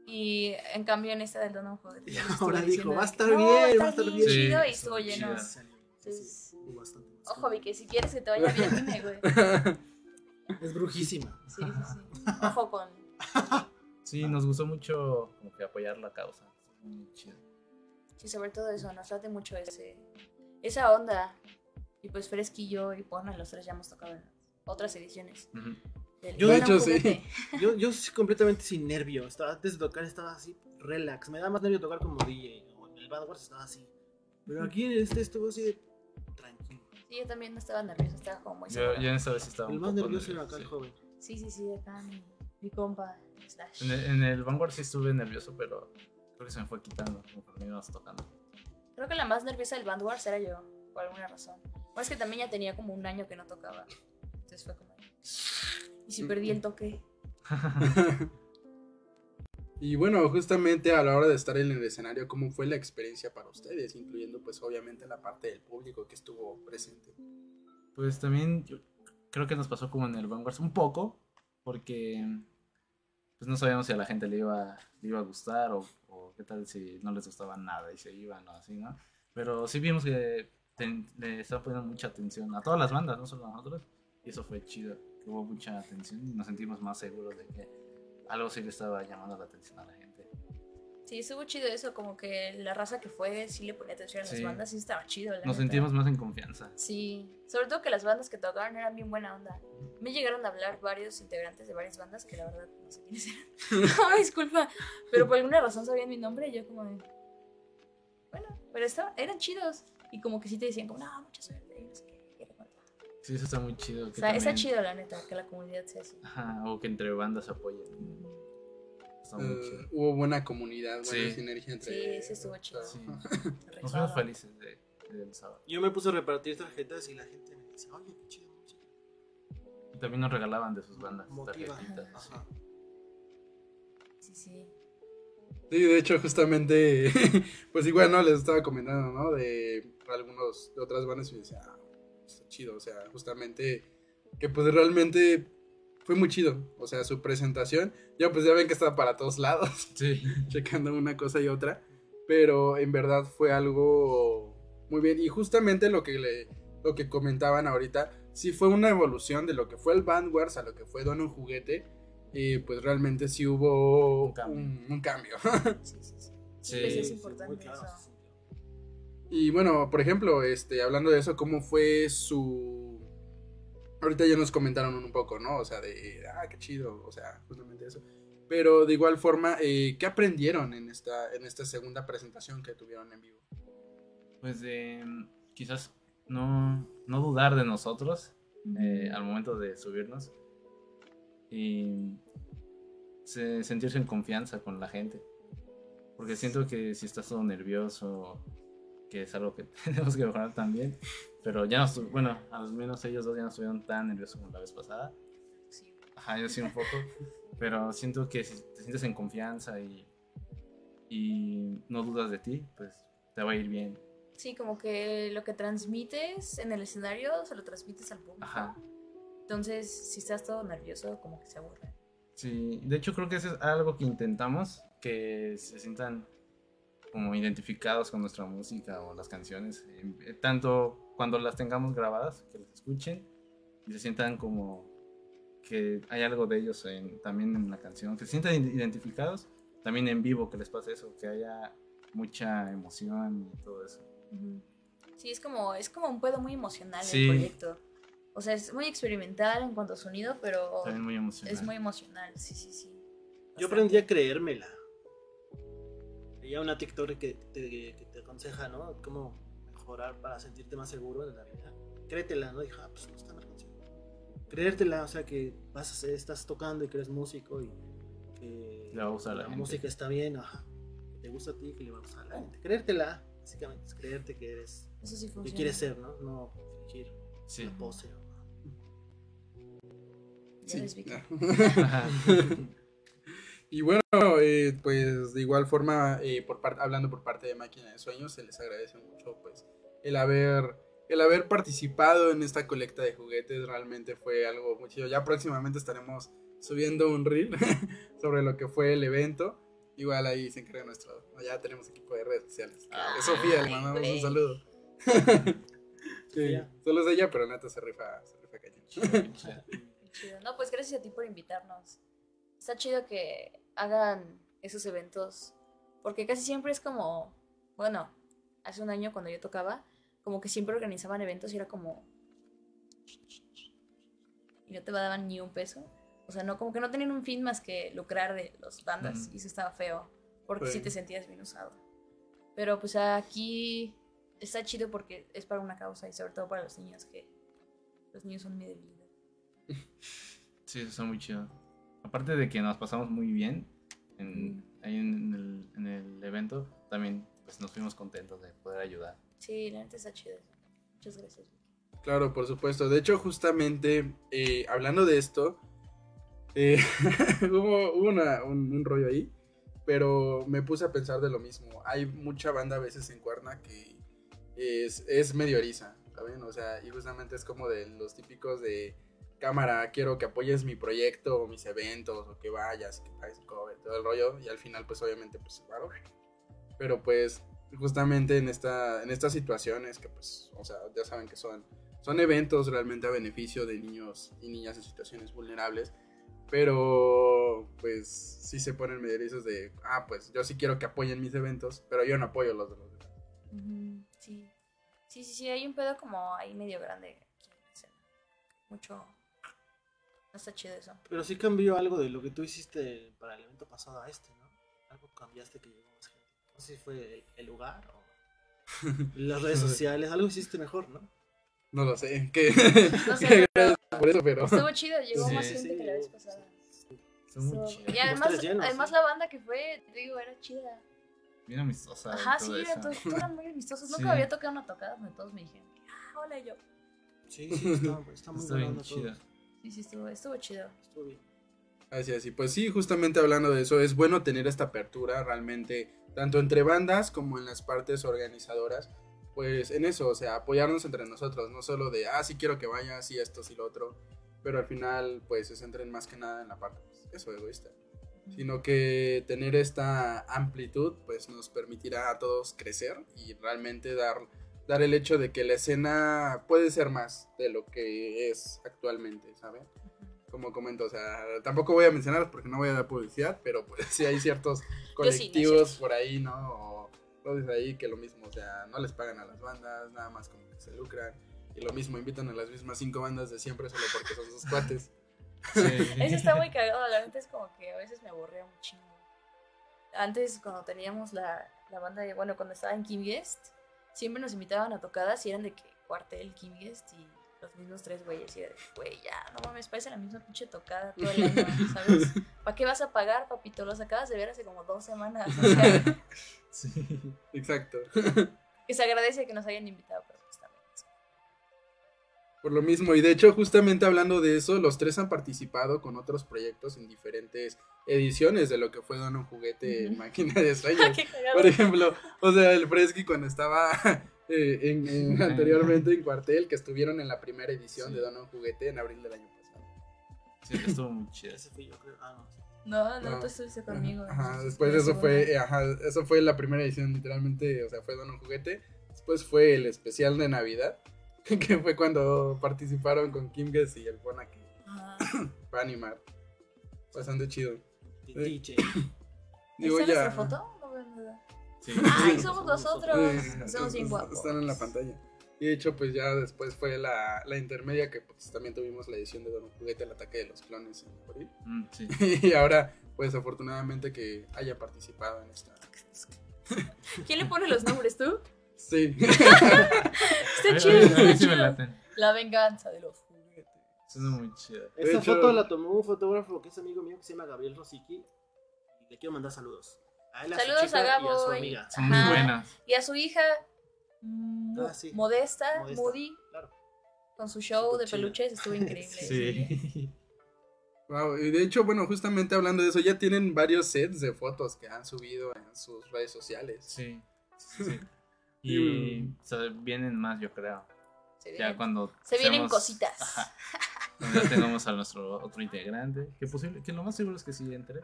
Speaker 1: Y en cambio en esta del Dono.
Speaker 5: Y
Speaker 1: estuve
Speaker 5: ahora dijo, va a estar
Speaker 1: que, "No,
Speaker 5: bien, va a estar
Speaker 1: bien
Speaker 5: bien".
Speaker 1: chido",
Speaker 4: Sí,
Speaker 1: y estuvo lleno. Entonces,
Speaker 5: sí, bastante más.
Speaker 1: Ojo, Vicky, si quieres que te vaya bien, dime, güey. [laughs]
Speaker 5: Es brujísima.
Speaker 1: Sí, sí, sí. Ojo con.
Speaker 4: Sí, nos gustó mucho como que apoyar la causa. Muy chido.
Speaker 1: Sí, sobre todo eso, nos late mucho ese, esa onda. Y pues Fresquillo y Pona, los tres ya hemos tocado en otras ediciones.
Speaker 4: Ujú.
Speaker 1: del
Speaker 5: Yo,
Speaker 3: de hecho, sí. [laughs]
Speaker 5: Yo, yo sí completamente sin nervio. Estaba, antes de tocar estaba así, relax. Me da más nervio tocar como DJ. O en el Bad Wars estaba así. Pero aquí en este estuvo así de tranquilo.
Speaker 1: Sí, yo también no estaba nerviosa, estaba como muy
Speaker 4: Yo, yo en esta vez estaba
Speaker 5: El
Speaker 4: un
Speaker 5: más
Speaker 4: poco
Speaker 5: nervioso era acá
Speaker 4: sí.
Speaker 5: el joven.
Speaker 1: Sí, sí, sí, acá mi, mi compa, Slash.
Speaker 4: En el, en el Vanguard sí estuve nervioso, pero creo que se me fue quitando conforme íbamos tocando.
Speaker 1: Creo que la más nerviosa del Band Wars era yo, por alguna razón. Bueno, es que también ya tenía como un año que no tocaba. Entonces fue como... ¿Y si perdí el toque? [laughs]
Speaker 3: Y bueno, justamente a la hora de estar en el escenario, ¿cómo fue la experiencia para ustedes? Incluyendo pues obviamente la parte del público que estuvo presente.
Speaker 4: Pues también yo creo que nos pasó como en el Vanguard un poco, porque pues no sabíamos si a la gente le iba, le iba a gustar o, o qué tal si no les gustaba nada y se iban o así, ¿no? Pero sí vimos que ten- le estaban poniendo mucha atención a todas las bandas, no solo a nosotros, y eso fue chido, que hubo mucha atención y nos sentimos más seguros de que algo sí le estaba llamando la atención a la gente.
Speaker 1: Sí, estuvo chido eso, como que la raza que fue sí le ponía atención a las
Speaker 4: Sí.
Speaker 1: bandas, sí estaba chido. la
Speaker 4: Nos
Speaker 1: neta.
Speaker 4: sentimos más en confianza.
Speaker 1: Sí, sobre todo que las bandas que tocaron eran bien buena onda. Me llegaron a hablar varios integrantes de varias bandas que la verdad no sé quiénes eran. [laughs] [laughs] Ay, disculpa, pero por alguna razón sabían mi nombre y yo como de... Bueno, pero estaba, eran chidos. Y como que sí te decían como, no, mucha suerte. y no sé qué, y era como,
Speaker 4: Sí, eso está muy chido.
Speaker 1: O
Speaker 4: que
Speaker 1: sea, está chido la neta, que la comunidad sea así.
Speaker 4: Ajá, o que entre bandas se apoyen. Está muy
Speaker 3: Eh, hubo buena comunidad, buena
Speaker 4: Sí.
Speaker 3: sinergia entre...
Speaker 1: Sí, sí estuvo chido.
Speaker 4: Sí. Nos fuimos felices de, del sábado.
Speaker 5: Yo me puse a repartir tarjetas y la gente me dice, oye, qué chido música.
Speaker 4: Y también nos regalaban de sus bandas
Speaker 5: Motiva.
Speaker 4: tarjetitas.
Speaker 5: Ajá.
Speaker 1: Sí, sí.
Speaker 3: Sí, de hecho, justamente, [laughs] pues igual, ¿no? Les estaba comentando, ¿no? De algunos, de otras bandas y decía, ah, está chido, o sea, justamente, que pues realmente fue muy chido, o sea, su presentación, ya pues ya ven que estaba para todos lados, [laughs]
Speaker 4: Sí.
Speaker 3: checando una cosa y otra, pero en verdad fue algo muy bien, y justamente lo que le, lo que comentaban ahorita, sí fue una evolución de lo que fue el Bandwars a lo que fue Don un Juguete, y pues realmente sí hubo
Speaker 4: Un cambio.
Speaker 3: un- un cambio. [laughs]
Speaker 1: Sí, sí, sí.
Speaker 4: Sí,
Speaker 1: es importante
Speaker 5: Muy claro.
Speaker 1: eso.
Speaker 3: Y bueno, por ejemplo, este, hablando de eso, ¿cómo fue su... Ahorita ya nos comentaron un poco, ¿no? O sea, de, ah, qué chido, o sea, justamente eso. Pero de igual forma, eh, ¿qué aprendieron en esta, en esta segunda presentación que tuvieron en vivo?
Speaker 4: Pues de quizás no, no dudar de nosotros eh, al momento de subirnos y se- sentirse en confianza con la gente. Porque siento que si estás todo nervioso, que es algo que [laughs] tenemos que mejorar también, pero ya no bueno, al menos ellos dos ya no estuvieron tan nerviosos como la vez pasada.
Speaker 1: Sí.
Speaker 4: Ajá, yo sí un poco, [laughs] pero siento que si te sientes en confianza y, y no dudas de ti, pues te va a ir bien.
Speaker 1: Sí, como que lo que transmites en el escenario se lo transmites al público.
Speaker 4: Ajá.
Speaker 1: Entonces, si estás todo nervioso, como que se aburre.
Speaker 4: Sí, de hecho creo que eso es algo que intentamos, que se sientan como identificados con nuestra música o las canciones, eh, tanto cuando las tengamos grabadas, que las escuchen y se sientan como que hay algo de ellos en- también en la canción, que se sientan id- identificados, también en vivo que les pase eso, que haya mucha emoción y todo eso.
Speaker 1: Sí, es como, es como un pedo muy emocional
Speaker 4: Sí.
Speaker 1: el proyecto. O sea, es muy experimental en cuanto a sonido, pero
Speaker 4: También muy emocionante.
Speaker 1: es muy emocional, sí, sí, sí.
Speaker 5: Yo aprendí a creérmela. Veía una TikTok que te, que te aconseja, ¿no? Cómo mejorar para sentirte más seguro en la vida. Créetela, ¿no? Dije, ah, pues me gusta la canción. Creértela, o sea, que vas a ser- estás tocando y que eres músico y que
Speaker 4: la
Speaker 5: música está bien, ajá. Que te gusta a ti, que le va a gustar a la gente. Creértela, básicamente, es creerte que eres
Speaker 1: Eso sí funciona.
Speaker 5: que quieres ser, ¿no? No fingir
Speaker 4: Sí.
Speaker 5: la pose. ¿no?
Speaker 1: Ves, Vicky.
Speaker 4: Ajá.
Speaker 3: Y bueno, eh, pues de igual forma, eh, por par- hablando por parte de Máquina de Sueños, se les agradece mucho pues el haber, el haber participado en esta colecta de juguetes, realmente fue algo muy chido. Ya próximamente estaremos subiendo un reel [laughs] sobre lo que fue el evento. Igual ahí se encarga nuestro, ya tenemos equipo de redes sociales.
Speaker 1: Ay,
Speaker 3: Es Sofía, le mandamos un saludo. [laughs] sí, solo es ella, pero neta se rifa, se rifa cañón.
Speaker 1: Qué [laughs] chido. No, pues gracias a ti por invitarnos. está chido que hagan esos eventos, porque casi siempre es como, bueno, hace un año cuando yo tocaba, como que siempre organizaban eventos y era como... Y no te daban ni un peso. O sea, no, como que no tenían un fin más que lucrar de las bandas.
Speaker 4: Ujú.
Speaker 1: Y eso estaba feo, porque
Speaker 3: Sí.
Speaker 1: sí te sentías bien usado. Pero pues aquí está chido porque es para una causa y sobre todo para los niños, que los niños son mi debilidad. [laughs]
Speaker 4: Sí, eso está muy chido. Aparte de que nos pasamos muy bien en, ahí en el, en el evento, también pues nos fuimos contentos de poder ayudar.
Speaker 1: Sí, la neta está chido. Muchas gracias.
Speaker 3: Claro, por supuesto. De hecho, justamente eh, hablando de esto, eh, [laughs] hubo, un, rollo ahí, pero me puse a pensar de lo mismo. Hay mucha banda a veces en Cuerna que es, es medio eriza, ¿saben? O sea, y justamente es como de los típicos de cámara, quiero que apoyes mi proyecto o mis eventos, o que vayas, que pagues cover, todo el rollo, y al final, pues obviamente, pues, claro. Pero pues, justamente en, esta, en estas situaciones que, pues, o sea, ya saben que son son eventos realmente a beneficio de niños y niñas en situaciones vulnerables. Pero, pues, sí se ponen medierizos de, ah, pues yo sí quiero que apoyen mis eventos, pero yo no apoyo los de los demás.
Speaker 1: Ujú, Sí. Sí, sí, sí, hay un pedo como ahí medio grande. aquí en la escena. Mucho. No está chido eso.
Speaker 5: Pero sí cambió algo de lo que tú hiciste para el evento pasado a este, ¿no? Algo cambiaste que. No sé si fue el, el lugar o las redes [laughs] sociales. Algo hiciste mejor, ¿no?
Speaker 3: No lo sé, que,
Speaker 1: No sé, [laughs]
Speaker 3: por eso, pero...
Speaker 1: estuvo chido, llegó
Speaker 4: Sí,
Speaker 1: más
Speaker 4: sí,
Speaker 1: gente que la vez pasada. Estuvo-
Speaker 4: chido.
Speaker 1: Y además,
Speaker 5: llenos,
Speaker 1: además
Speaker 5: ¿sí?
Speaker 1: la banda que fue, te digo, era chida.
Speaker 4: Bien amistosa.
Speaker 1: Ajá, sí,
Speaker 4: eso.
Speaker 1: eran, todos, todos eran muy amistosos. Nunca
Speaker 4: Sí.
Speaker 1: había tocado una tocada donde todos me dijeron, ah, hola, yo.
Speaker 5: Sí, sí, está, está muy [laughs]
Speaker 4: Está bien chida.
Speaker 1: Sí, sí, estuvo, estuvo chido.
Speaker 5: Estuvo bien.
Speaker 3: Así, así. Pues sí, justamente hablando de eso, es bueno tener esta apertura realmente, tanto entre bandas como en las partes organizadoras. Pues en eso, o sea, apoyarnos entre nosotros, no solo de, ah, sí quiero que vayas, y esto, sí lo otro, pero al final, pues se centren más que nada en la parte, pues, eso, egoísta. Sino que tener esta amplitud, pues nos permitirá a todos crecer y realmente dar, dar el hecho de que la escena puede ser más de lo que es actualmente, ¿saben? Como comento, o sea, tampoco voy a mencionarlos porque no voy a dar publicidad, pero pues [laughs] sí hay ciertos
Speaker 1: sí, no
Speaker 3: colectivos por ahí, ¿no? O cosas ahí que lo mismo, o sea, no les pagan a las bandas, nada más como que se lucran. Y lo mismo, invitan a las mismas cinco bandas de siempre solo porque son sus cuates. [laughs]
Speaker 1: Ese está muy cagado, la neta es como que a veces me aburría un chingo. Antes, cuando teníamos la, la banda de, bueno, cuando estaba en Kim Guest, siempre nos invitaban a tocadas y eran de que cuartel, Kim Guest y los mismos tres güeyes. Y era de, güey, ya, no mames, parece la misma pinche tocada todo el año, [laughs] ¿sabes? ¿Para qué vas a pagar, papito? Los acabas de ver hace como dos semanas. O sea, [laughs]
Speaker 4: Sí.
Speaker 3: Exacto. [laughs]
Speaker 1: que se agradece que nos hayan invitado, pero pues también.
Speaker 3: Por lo mismo, y de hecho, justamente hablando de eso, los tres han participado con otros proyectos en diferentes ediciones de lo que fue Don un Juguete
Speaker 1: Ujú.
Speaker 3: Máquina de Sueños. Por ejemplo, o sea, el Fresky cuando estaba eh, en- en- anteriormente en cuartel, que estuvieron en la primera edición de Don un Juguete en abril del año pasado.
Speaker 4: Sí, estuvo muy chida.
Speaker 5: Ese fui yo, creo. Ah, no. sí.
Speaker 1: No, no,
Speaker 3: No.
Speaker 1: tú estuviste conmigo.
Speaker 3: Ajá, después eso fue,
Speaker 1: segunda.
Speaker 3: eh, ajá, eso fue la primera edición, literalmente, o sea, fue Don un Juguete. Después fue el especial de Navidad, [laughs] que fue cuando participaron con Kim Guess y el Bonaki para [coughs] animar. Bastante chido. Eh,
Speaker 5: DJ. [coughs]
Speaker 3: Digo,
Speaker 1: ¿Está
Speaker 3: ya.
Speaker 1: nuestra foto? No veo nada.
Speaker 4: Sí.
Speaker 1: ¡Ay, somos nosotros! Somos bien
Speaker 3: es-
Speaker 1: guapos.
Speaker 3: Están en la pantalla. Y de hecho, pues ya después fue la, la intermedia que pues también tuvimos la edición de Don Juguete, el ataque de los clones en abril.
Speaker 4: Mm, sí. [laughs]
Speaker 3: Y ahora, pues afortunadamente que haya participado en esta.
Speaker 1: ¿Quién le pone los nombres tú?
Speaker 3: Sí. [laughs]
Speaker 1: Está chido,
Speaker 4: a a
Speaker 1: chido. La venganza de los juguetes.
Speaker 4: Suena muy
Speaker 5: Esta
Speaker 3: hecho-
Speaker 5: foto la tomó un fotógrafo que es amigo mío que se llama Gabriel Rosicky. Y le quiero mandar saludos. A él, a su
Speaker 1: Saludos a
Speaker 5: y a su
Speaker 1: Gabo y,
Speaker 5: amiga.
Speaker 4: Son muy buenas.
Speaker 1: y a su hija
Speaker 5: Ah, sí.
Speaker 1: modesta,
Speaker 5: Modesta,
Speaker 1: Moody,
Speaker 5: Claro.
Speaker 1: con su show de peluches, estuvo [laughs] increíble.
Speaker 4: Sí.
Speaker 3: Wow, [laughs] y de hecho, bueno, justamente hablando de eso, ya tienen varios sets de fotos que han subido en sus redes sociales.
Speaker 4: Sí. sí. [laughs] Y o sea, vienen más, yo creo.
Speaker 1: Se
Speaker 4: Ya
Speaker 1: vienen,
Speaker 4: cuando.
Speaker 1: se vienen
Speaker 4: seamos-
Speaker 1: cositas.
Speaker 4: Ajá. Ya tengamos a nuestro otro integrante. Que posible, que lo más seguro es que sí entre.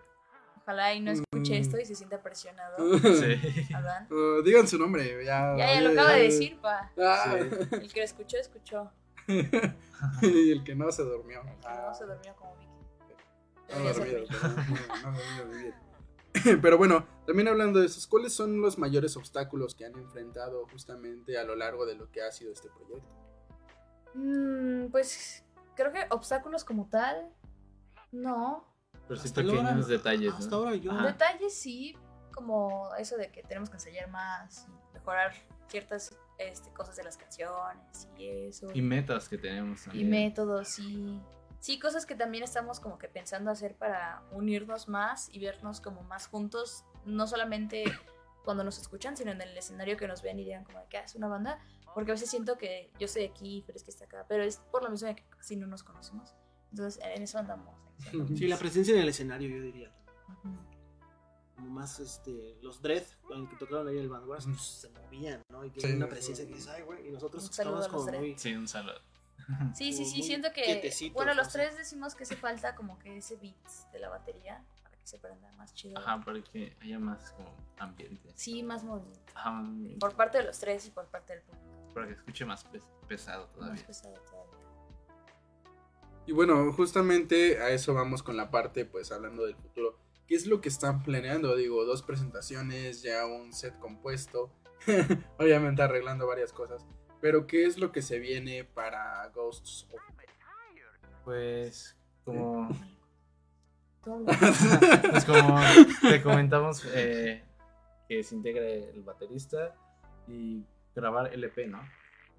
Speaker 1: Ojalá y no escuche
Speaker 3: Mm.
Speaker 1: esto y se sienta presionado. [laughs]
Speaker 4: Sí.
Speaker 1: Adán.
Speaker 3: Uh, [laughs] digan su nombre, ya.
Speaker 1: Ya, ya lo acaba de decir, pa.
Speaker 3: Ah,
Speaker 1: El que lo escuchó, escuchó. [laughs]
Speaker 3: y el que no se durmió.
Speaker 1: El que
Speaker 3: Ah.
Speaker 1: no se durmió como Vicky.
Speaker 3: No dormido, pero no, no, no dormido muy bien. Pero bueno, también hablando de esos, ¿cuáles son los mayores obstáculos que han enfrentado justamente a lo largo de lo que ha sido este proyecto?
Speaker 1: Mm, pues creo que obstáculos como tal, no.
Speaker 4: Pero sí pequeños detalles,
Speaker 5: Hasta
Speaker 4: ¿no?
Speaker 5: ahora yo.
Speaker 4: Ajá.
Speaker 1: Detalles sí, como eso de que tenemos que ensayar más, y mejorar ciertas este, cosas de las canciones y eso.
Speaker 4: Y metas que tenemos
Speaker 1: Y
Speaker 4: también.
Speaker 1: métodos, sí. Sí, cosas que también estamos como que pensando hacer para unirnos más y vernos como más juntos, no solamente cuando nos escuchan, sino en el escenario que nos ven y digan como de que "Ah, es una banda, porque a veces siento que yo estoy aquí, pero es que está acá, pero es por lo mismo de que casi no nos conocemos. Entonces, en eso andamos.
Speaker 5: Sí, la presencia en el escenario, yo diría. Como más, este, los Dread, con el que tocaron ahí el Vanguard, pues, se movían, ¿no? Y tienen
Speaker 3: Sí,
Speaker 5: una presencia
Speaker 3: sí.
Speaker 5: que dices, ay, güey, y nosotros
Speaker 1: Un saludo
Speaker 5: estamos como
Speaker 1: Dread.
Speaker 5: muy...
Speaker 4: Sí, un saludo.
Speaker 1: Sí, sí, sí, siento que, bueno, los tres decimos que hace falta como que ese beat de la batería para que se prenda más chido.
Speaker 4: Ajá, para que haya más como ambiente.
Speaker 1: Sí, más movimiento.
Speaker 4: Ajá,
Speaker 1: Por parte de los tres y por parte del público.
Speaker 4: para que escuche más pes- pesado
Speaker 1: Más
Speaker 4: todavía.
Speaker 1: pesado todavía.
Speaker 3: Y bueno, justamente a eso vamos con la parte, pues hablando del futuro. ¿Qué es lo que están planeando? Digo, dos presentaciones, ya un set compuesto, [laughs] obviamente arreglando varias cosas. Pero ¿qué es lo que se viene para Ghosts of
Speaker 4: Pues, como, [laughs] [laughs] pues como te comentamos, eh, que se integre el baterista y grabar LP, ¿no?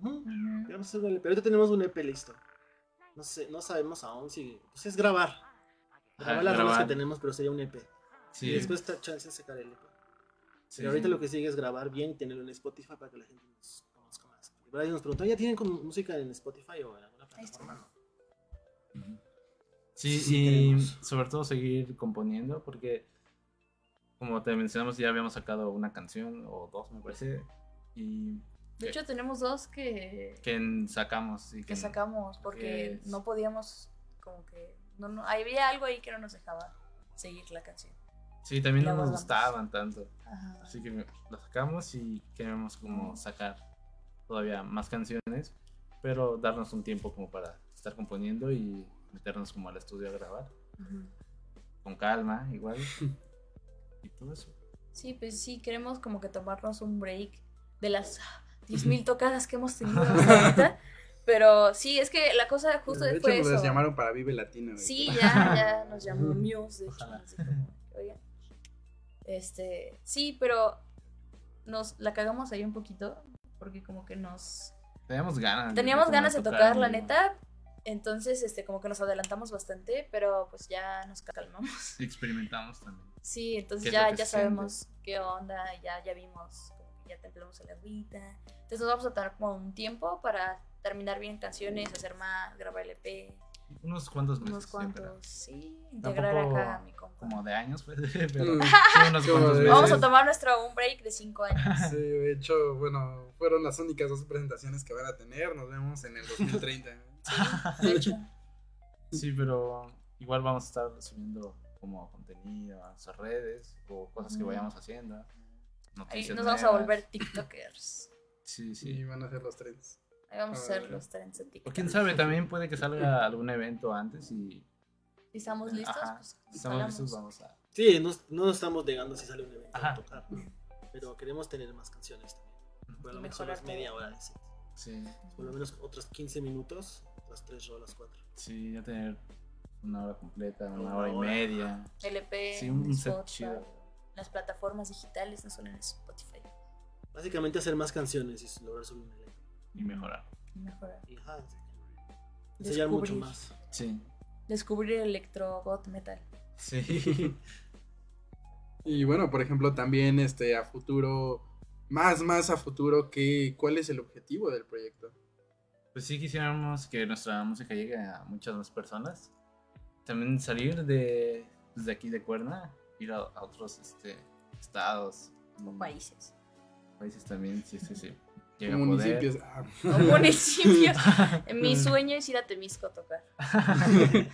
Speaker 5: Ujú.
Speaker 1: Ujú.
Speaker 5: Vamos a hacer un LP. Ahorita tenemos un EP listo. No sé, no sabemos aún si. Pues es grabar.
Speaker 4: Ajá,
Speaker 5: Grabar las
Speaker 4: grabar.
Speaker 5: que tenemos, pero sería un EP.
Speaker 4: Sí,
Speaker 5: Y después está chance de sacar el EP.
Speaker 4: sí,
Speaker 5: Pero ahorita lo que sigue es grabar bien y tenerlo en Spotify para que la gente nos conozca más. Ahí nos preguntó, ¿ya tienen como música en Spotify o en alguna plataforma?
Speaker 4: Ujú. Sí,
Speaker 5: Sí,
Speaker 4: y sobre todo seguir componiendo, porque como te mencionamos, ya habíamos sacado una canción o dos, me parece, y
Speaker 1: De hecho, tenemos dos que,
Speaker 4: sacamos. Y
Speaker 1: que sacamos porque
Speaker 4: es-
Speaker 1: no podíamos, como que. No, no, había algo ahí que no nos dejaba seguir la canción.
Speaker 4: Sí, también
Speaker 1: la
Speaker 4: no nos gustaban tanto.
Speaker 1: Ajá.
Speaker 4: Así que lo sacamos y queremos como sacar todavía más canciones, pero darnos un tiempo como para estar componiendo y meternos como al estudio a grabar, con calma, igual. [laughs] y todo eso.
Speaker 1: Sí, pues sí, queremos como que tomarnos un break de las 10.000 tocadas que hemos tenido [laughs] hasta ahorita. Pero sí, es que la cosa justo
Speaker 3: De hecho,
Speaker 1: fue
Speaker 3: nos
Speaker 1: eso.
Speaker 3: llamaron para Vive Latino. güey.
Speaker 1: Sí, [laughs] ya, ya nos llamó Muse, de hecho. Así como, oigan. Este, sí, pero nos la cagamos ahí un poquito, porque como que nos...
Speaker 4: Teníamos ganas.
Speaker 1: Teníamos ganas de tocar, la neta, entonces, este, como que nos adelantamos bastante, pero pues ya nos calmamos.
Speaker 4: Y experimentamos también.
Speaker 1: Sí, entonces
Speaker 4: ¿Qué es
Speaker 1: ya, ya sabemos qué onda, ya, ya vimos, como que ya templamos el agüita. Entonces nos vamos a tomar como un tiempo para terminar bien canciones, hacer más, grabar el EP,
Speaker 4: Unos cuantos meses.
Speaker 1: unos cuantos, sí, integrar acá a mi compa.
Speaker 4: Como de años, pues. [laughs] Pero
Speaker 3: Mm.
Speaker 4: unos [laughs] cuantos meses.
Speaker 1: Vamos a tomar nuestro un break de 5 años.
Speaker 3: Sí, de hecho, bueno, fueron las únicas dos presentaciones que van a tener. Nos vemos en el 2030. [laughs]
Speaker 1: Sí, de hecho.
Speaker 4: Sí, pero igual vamos a estar subiendo como contenido a sus redes o cosas que vayamos haciendo.
Speaker 1: Ahí nos vamos a
Speaker 4: nuevas.
Speaker 1: volver TikTokers.
Speaker 4: Sí,
Speaker 3: Sí,
Speaker 4: sí.
Speaker 3: van a hacer los trends.
Speaker 1: Ahí vamos a
Speaker 3: Ah,
Speaker 1: hacer los trends
Speaker 4: O
Speaker 1: TikTok.
Speaker 4: quién sabe, también puede que salga algún evento antes y
Speaker 1: Si estamos listos,
Speaker 4: Ajá,
Speaker 1: pues
Speaker 4: si estamos listos vamos a...
Speaker 5: Sí, no, no nos estamos negando si sale un evento
Speaker 4: Ajá.
Speaker 5: a tocar. Pero queremos tener más canciones también. Por lo
Speaker 1: Y
Speaker 5: menos media hora de set.
Speaker 4: Sí,
Speaker 5: Por lo menos otros 15 minutos, otras 3 rolas, 4.
Speaker 4: sí, ya tener una hora completa, una
Speaker 5: Una
Speaker 4: hora y
Speaker 5: hora.
Speaker 4: media.
Speaker 1: LP,
Speaker 4: Sí, un set
Speaker 1: Spotify,
Speaker 4: chido.
Speaker 1: las plataformas digitales, no solo en Spotify.
Speaker 5: Básicamente hacer más canciones y lograr subir un elenco.
Speaker 4: Y mejorar.
Speaker 1: y mejorar.
Speaker 5: Y ajá, ensayar mucho más.
Speaker 4: Sí.
Speaker 1: Descubrir el electro goth metal.
Speaker 4: Sí. [laughs]
Speaker 3: Y bueno, por ejemplo, también este a futuro, más, más a futuro, ¿qué, ¿cuál es el objetivo del proyecto?
Speaker 4: Pues sí quisiéramos que nuestra música llegue a muchas más personas. También salir de desde aquí de Cuerna, ir a, a otros este, estados,
Speaker 1: O países.
Speaker 4: Países también, sí, sí, sí. Llega a poder.
Speaker 3: Municipios. ah.
Speaker 1: O [laughs] municipios. [laughs] Mi sueño es ir a Temisco a tocar. [laughs]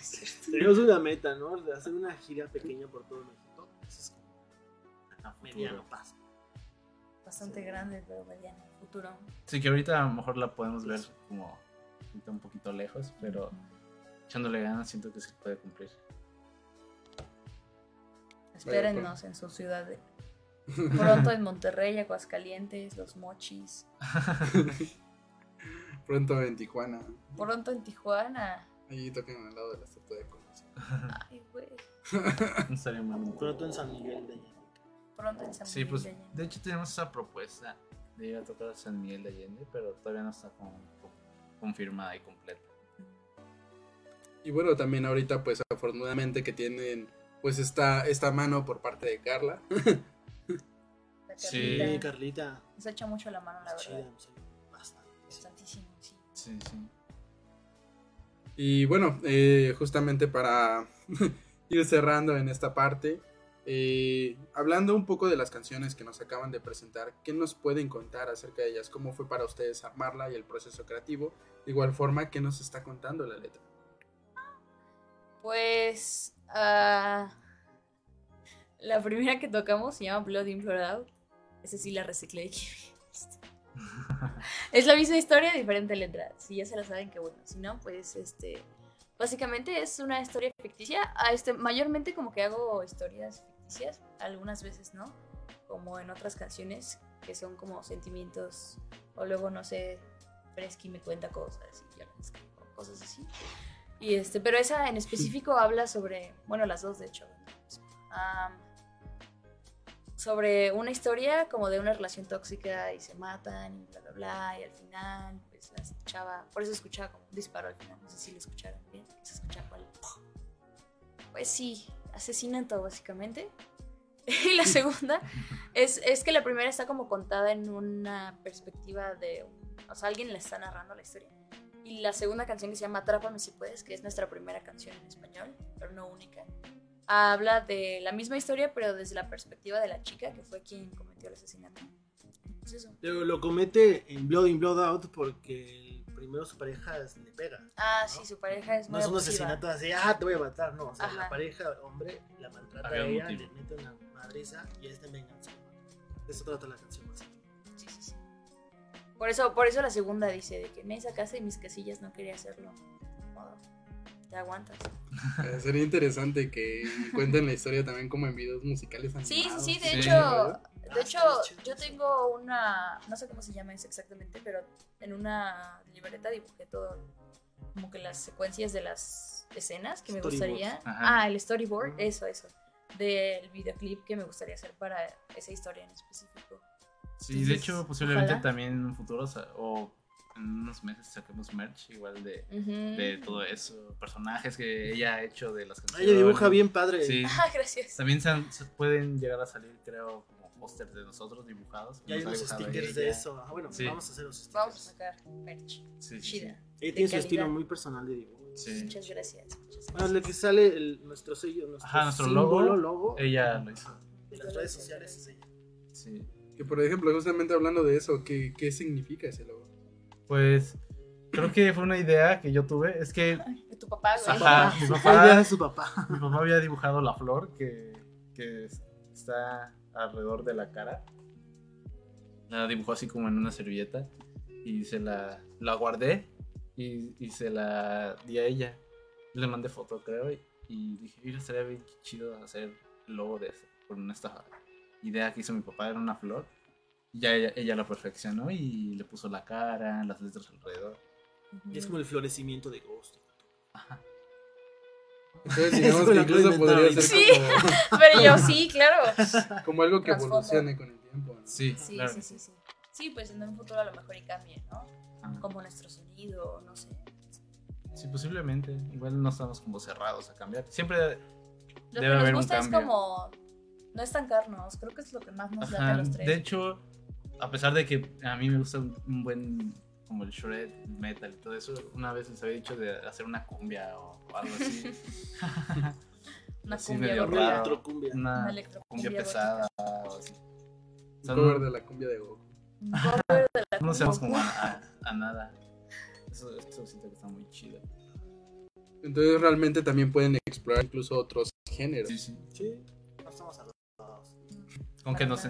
Speaker 5: Tenemos una meta, ¿no? De hacer una gira pequeña por todo México. Ese es como a mediano paso.
Speaker 1: Bastante grande, pero mediano. Futuro.
Speaker 4: Sí, que ahorita a lo mejor la podemos ver como un poquito lejos, pero echándole ganas siento que se puede cumplir.
Speaker 1: Espérennos en su ciudad. Pronto en Monterrey, Aguascalientes, Los Mochis. [laughs]
Speaker 3: Pronto en Tijuana.
Speaker 1: Pronto en Tijuana.
Speaker 3: Ahí tocan al lado de la estatua de Colosio.
Speaker 1: Ay, güey. [laughs]
Speaker 4: No estaría mal.
Speaker 5: Pronto en San Miguel de Allende.
Speaker 1: Pronto en San
Speaker 4: Sí,
Speaker 1: Miguel
Speaker 4: pues
Speaker 1: de Allende.
Speaker 4: de hecho tenemos esa propuesta de ir a tocar a San Miguel de Allende, pero todavía no está como confirmada y completa.
Speaker 3: Y bueno, también ahorita pues afortunadamente que tienen pues esta, esta mano por parte de Carla. [laughs]
Speaker 1: Carlita.
Speaker 5: Sí, Carlita.
Speaker 1: Nos echa mucho la mano, la
Speaker 5: es chida,
Speaker 1: verdad.
Speaker 5: serio, Bastante.
Speaker 1: Bastantísimo, sí.
Speaker 4: Sí, sí.
Speaker 3: Y bueno, eh, justamente para [laughs] ir cerrando en esta parte, eh, hablando un poco de las canciones que nos acaban de presentar, ¿qué nos pueden contar acerca de ellas? ¿Cómo fue para ustedes armarla y el proceso creativo? De igual forma, ¿qué nos está contando la letra?
Speaker 1: Pues. ah, la primera que tocamos se llama Blood in Blood Out. Esa sí la reciclé. de [laughs] es la misma historia, diferente letra. Si ya se la saben, qué bueno. Si no, pues este. Básicamente es una historia ficticia. Ah, este, mayormente como que hago historias ficticias. Algunas veces no. Como en otras canciones que son como sentimientos. O luego, no sé, Fresky me cuenta cosas y yo escribo, cosas así. Y este, pero esa en específico habla sobre, bueno, las dos de hecho, am, sobre una historia como de una relación tóxica y se matan y bla bla bla y al final pues la chava, por eso escuchaba como un disparo al final, no sé si lo escucharon bien, se escucha cuál. Pues sí, asesinato básicamente. [laughs] Y la segunda es, es que la primera está como contada en una perspectiva de, o sea, alguien le está narrando la historia. Y la segunda canción que se llama Atrápame si puedes, que es nuestra primera canción en español, pero no única, habla de la misma historia, pero desde la perspectiva de la chica que fue quien cometió el asesinato. Es eso.
Speaker 5: Lo, lo comete en Blood in Blood Out porque el primero su pareja le pega.
Speaker 1: Ah,
Speaker 5: ¿no?
Speaker 1: sí, su pareja es
Speaker 5: No
Speaker 1: muy
Speaker 5: es un
Speaker 1: abusiva.
Speaker 5: asesinato así, ah, te voy a matar, no. O sea,
Speaker 1: Ajá.
Speaker 5: la pareja, hombre, la maltrata
Speaker 4: Había
Speaker 5: a ella,
Speaker 4: motivo.
Speaker 5: le mete una madriza y este venganza. De eso trata la canción más.
Speaker 1: Sí, sí, sí. Por eso, por eso la segunda dice de que me casa y mis casillas no quería hacerlo. Modo, Te aguantas.
Speaker 3: Eh, sería interesante que cuenten la historia también como en videos musicales
Speaker 1: Sí, sí,
Speaker 3: animados.
Speaker 1: sí, de
Speaker 4: Sí.
Speaker 1: hecho,
Speaker 5: Ah,
Speaker 1: de hecho, yo tengo una, no sé cómo se llama eso exactamente, pero en una libreta dibujé todo, como que las secuencias de las escenas que me gustaría.
Speaker 4: Ajá.
Speaker 1: Ah, el storyboard,
Speaker 5: Ujú.
Speaker 1: eso, eso, del videoclip que me gustaría hacer para esa historia en específico.
Speaker 4: Sí, de hecho, posiblemente
Speaker 1: ojalá.
Speaker 4: también en un futuro o en unos meses saquemos merch igual de,
Speaker 1: Ujú.
Speaker 4: de todo eso, personajes que ella ha hecho de las canciones.
Speaker 5: Ella dibuja bien padre.
Speaker 4: Sí.
Speaker 1: Ah, gracias.
Speaker 4: También se, han- se pueden llegar a salir, creo, como pósters de nosotros dibujados.
Speaker 5: Y hay
Speaker 4: nos ha
Speaker 5: unos stickers de eso. Ah, bueno,
Speaker 4: Sí.
Speaker 5: vamos a hacer los stickers.
Speaker 1: Vamos a sacar merch.
Speaker 4: Sí, sí, sí.
Speaker 1: Chida.
Speaker 5: Ella tiene su estilo muy personal de dibujo.
Speaker 4: Sí.
Speaker 1: Muchas gracias. muchas
Speaker 5: Bueno,
Speaker 1: gracias.
Speaker 5: lo que sale el- nuestro sello, nuestro,
Speaker 4: Ajá, nuestro
Speaker 5: símbolo,
Speaker 4: logo,
Speaker 5: logo
Speaker 4: Ella lo hizo.
Speaker 5: de las redes sociales es ella.
Speaker 4: Sí.
Speaker 3: Que por ejemplo, justamente hablando de eso, ¿qué, qué significa ese logo?
Speaker 4: Pues creo que fue una idea que yo tuve. Es que
Speaker 1: De tu papá, güey.
Speaker 4: Ajá, mi [laughs] papá,
Speaker 5: idea de su papá.
Speaker 4: mi papá había dibujado la flor que, que es- está alrededor de la cara. La dibujó así como en una servilleta y se la, la guardé y, y se la di a ella. Le mandé foto, creo, y, y dije, mira, estaría bien chido hacer el logo de eso, con esta idea que hizo mi papá, era una flor. Y ya ella, ella la perfeccionó y le puso la cara, las letras alrededor.
Speaker 5: Y es como el florecimiento de Ghost.
Speaker 3: Entonces, [laughs]
Speaker 5: Eso
Speaker 3: digamos que incluso podría ser [laughs]
Speaker 1: Pero yo sí, claro.
Speaker 3: como, como algo que evolucione con el tiempo. ¿no?
Speaker 4: Sí,
Speaker 1: Sí,
Speaker 4: claro.
Speaker 1: sí, sí, sí. Sí, pues en un futuro a lo mejor y cambie, ¿no?
Speaker 4: Ajá.
Speaker 1: Como nuestro sonido, no sé.
Speaker 4: Sí, posiblemente. Igual no estamos como cerrados a cambiar. Siempre
Speaker 1: Lo
Speaker 4: debe
Speaker 1: que nos
Speaker 4: un
Speaker 1: gusta es como no estancarnos. Creo que es lo que más nos
Speaker 4: Ajá,
Speaker 1: a los tres.
Speaker 4: De hecho, a pesar de que a mí me gusta un, un buen como el shred, metal y todo eso, una vez les había dicho de hacer una cumbia o, o algo así. [laughs]
Speaker 1: una
Speaker 4: sí,
Speaker 1: cumbia
Speaker 4: medio raro.
Speaker 5: electrocumbia.
Speaker 4: Una
Speaker 1: Una electrocumbia
Speaker 4: cumbia pesada o así. O
Speaker 3: Un cover
Speaker 4: no,
Speaker 3: de la cumbia de Goku.
Speaker 1: Un cover de la
Speaker 4: no nos hacemos como a, a- a nada. Eso, eso siento que está muy chido.
Speaker 3: Entonces realmente también pueden explorar incluso otros géneros.
Speaker 4: Sí, sí.
Speaker 5: Sí, no estamos.
Speaker 4: Con que nos,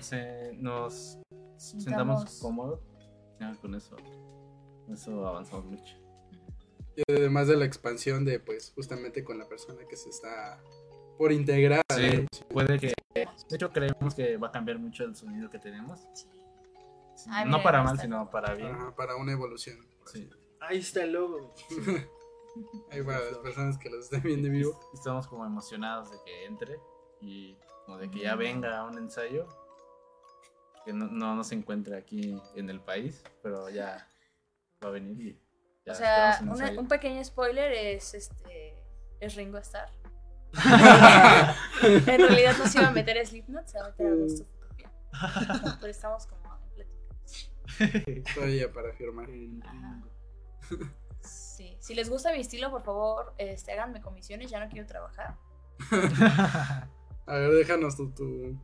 Speaker 4: se- nos sentamos
Speaker 1: Sintamos-
Speaker 4: cómodos, ya con eso, eso avanzamos mucho.
Speaker 3: Y además de la expansión de pues justamente con la persona que se está por integrar.
Speaker 4: Sí, puede que. De hecho, creemos que va a cambiar mucho el sonido que tenemos.
Speaker 1: Ay,
Speaker 4: no para mal,
Speaker 1: está.
Speaker 4: sino para bien.
Speaker 3: Ajá, para una evolución.
Speaker 4: Sí.
Speaker 5: Ahí está el logo. [laughs]
Speaker 3: Ahí para las personas que los estén viendo en vivo.
Speaker 4: Estamos como emocionados de que entre y como de que ya venga a un ensayo. Que no, no, no se encuentre aquí en el país, pero ya va a venir y ya
Speaker 1: o sea,
Speaker 4: un
Speaker 1: una-
Speaker 4: ensayo.
Speaker 1: un pequeño spoiler es este es Ringo Starr. [laughs] en realidad no se iba a meter a Slipknot, se va a meter a Utopia. [laughs] Pero estamos como en pláticas.
Speaker 3: Todavía para firmar.
Speaker 1: Sí. Si les gusta mi estilo, por favor, este, háganme comisiones, ya no quiero trabajar. [laughs]
Speaker 3: A ver, déjanos tu, tu,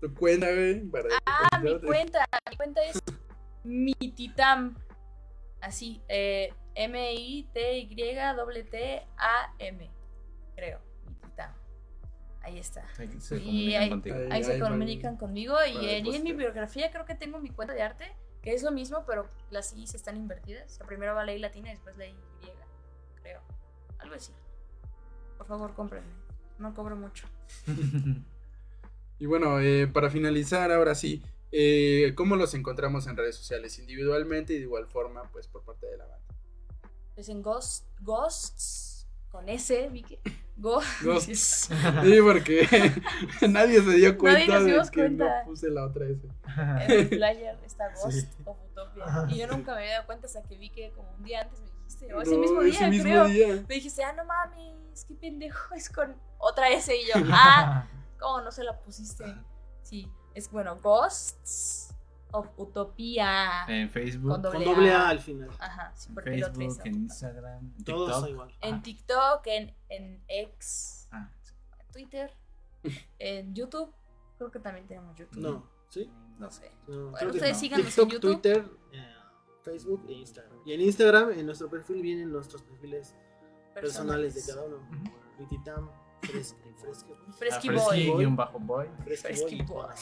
Speaker 3: tu cuenta, güey. Para
Speaker 1: Ah, mi cuenta, mi cuenta es Mititam. Así, eh, M-I-T-Y-T-A-M. Creo, Mititam. Ahí está.
Speaker 4: Ahí se
Speaker 1: Y
Speaker 4: comunican
Speaker 1: ahí-
Speaker 4: contigo.
Speaker 3: ahí-
Speaker 1: Ahí se comunican conmigo y en mi biografía creo que tengo mi cuenta de arte, que es lo mismo, pero las I están invertidas. O sea, primero va la I latina y después la Y, creo. Algo así. Por favor, cómprenme. No cobro mucho. [laughs]
Speaker 3: Y bueno, eh, para finalizar, ahora sí, eh, ¿cómo los encontramos en redes sociales? Individualmente y de igual forma, pues por parte de la banda.
Speaker 1: Es en Ghost, Ghosts, con S, vi que. Go-
Speaker 3: Ghosts. Sí, porque [laughs] nadie se dio cuenta
Speaker 1: nos
Speaker 3: de que
Speaker 1: cuenta.
Speaker 3: no puse la otra S.
Speaker 1: En el flyer está [laughs] Ghost
Speaker 4: Sí.
Speaker 1: of Utopia. Y yo nunca me había dado cuenta hasta que vi que como un día antes me dijiste, o ese
Speaker 3: No,
Speaker 1: mismo día,
Speaker 3: ese mismo
Speaker 1: creo.
Speaker 3: día.
Speaker 1: Me dijiste, ah, no mames, qué pendejo, [laughs] es con otra S. Y yo, ah, ¿cómo no se la pusiste? Sí, es bueno, Ghosts of Utopia.
Speaker 4: En Facebook,
Speaker 1: Con doble,
Speaker 5: Con doble A
Speaker 1: A.
Speaker 5: al final.
Speaker 1: Ajá, sí, porque lo
Speaker 4: Facebook, en Instagram, en
Speaker 5: Todos
Speaker 4: TikTok.
Speaker 5: igual.
Speaker 1: En TikTok, en, en X,
Speaker 4: Ah, sí.
Speaker 1: Twitter, [laughs] en YouTube. Creo que también tenemos YouTube.
Speaker 5: No, ¿sí?
Speaker 1: No sé.
Speaker 5: No,
Speaker 1: Bueno, ustedes
Speaker 5: no.
Speaker 1: síganos en
Speaker 5: TikTok,
Speaker 1: YouTube.
Speaker 5: Twitter, eh, Facebook e Instagram. Y en Instagram, en nuestro perfil, vienen nuestros perfiles personales de cada uno. Vititam, Fresky, Fresky,
Speaker 1: Fresky
Speaker 4: Ah,
Speaker 1: Boy.
Speaker 4: Fresky guion bajo boy.
Speaker 5: Fresky
Speaker 1: Fresky
Speaker 5: Boy
Speaker 1: Boy.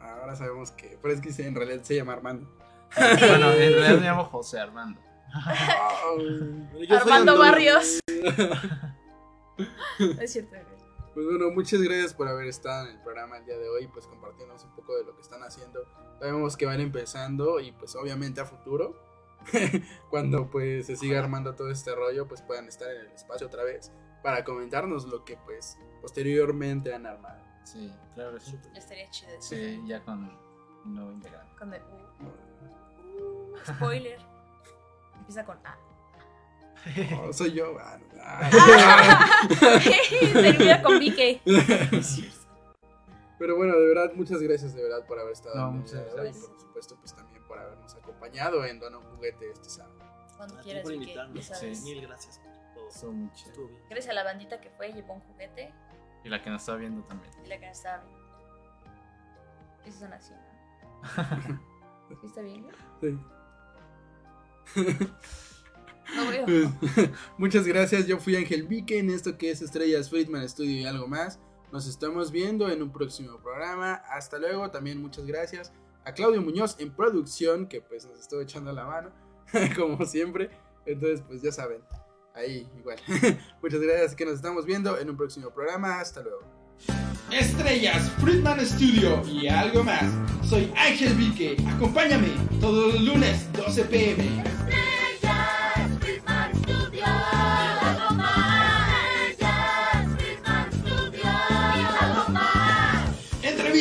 Speaker 3: Ahora sabemos que Fresky se- en realidad se llama Armando. [laughs]
Speaker 4: Bueno, en realidad me llamo José Armando. [laughs]
Speaker 5: Yo
Speaker 1: Armando. Barrios. [laughs] Es cierto.
Speaker 3: Pues bueno, muchas gracias por haber estado en el programa el día de hoy, pues compartiéndonos un poco de lo que están haciendo. Sabemos que van empezando y pues obviamente a futuro, [laughs] cuando pues se siga armando todo este rollo, pues puedan estar en el espacio otra vez para comentarnos lo que pues posteriormente han armado.
Speaker 4: Sí, claro sí.
Speaker 1: Ya estaría chido.
Speaker 4: Sí, ya con un nuevo integrante.
Speaker 1: Con el- uh, uh, spoiler. [laughs] Empieza con A.
Speaker 3: Oh, soy yo. ah, no, ah. [laughs]
Speaker 1: Termina con Vicky.
Speaker 3: Pero bueno, de verdad, muchas gracias de verdad por haber estado
Speaker 4: No, muchas
Speaker 3: hoy y
Speaker 1: gracias.
Speaker 3: por supuesto pues también por habernos acompañado en Dona un juguete este sábado.
Speaker 1: Cuando
Speaker 5: A ti
Speaker 1: quieras,
Speaker 5: por invitarnos.
Speaker 4: Sí.
Speaker 5: Mil gracias por todo. Bien.
Speaker 1: Gracias a la bandita que fue y llevó un juguete
Speaker 4: Y la que nos está viendo también.
Speaker 1: y la que no estaba bien. Esos son así, ¿no? [laughs] ¿Sí está bien?
Speaker 3: Sí.
Speaker 1: No veo.
Speaker 3: Pues, [laughs] muchas gracias, yo fui Ángel Vique en esto que es Estrellas Friedman Studio y algo más. Nos estamos viendo en un próximo programa. Hasta luego, también muchas gracias a Claudio Muñoz en producción, que pues nos estuvo echando la mano, [laughs] como siempre. Entonces, pues ya saben, ahí igual. [laughs] muchas gracias, que nos estamos viendo en un próximo programa. Hasta luego.
Speaker 6: Estrellas, Friedman Studio y algo más. Soy Ángel Vique. Acompáñame todos los lunes 12 pm.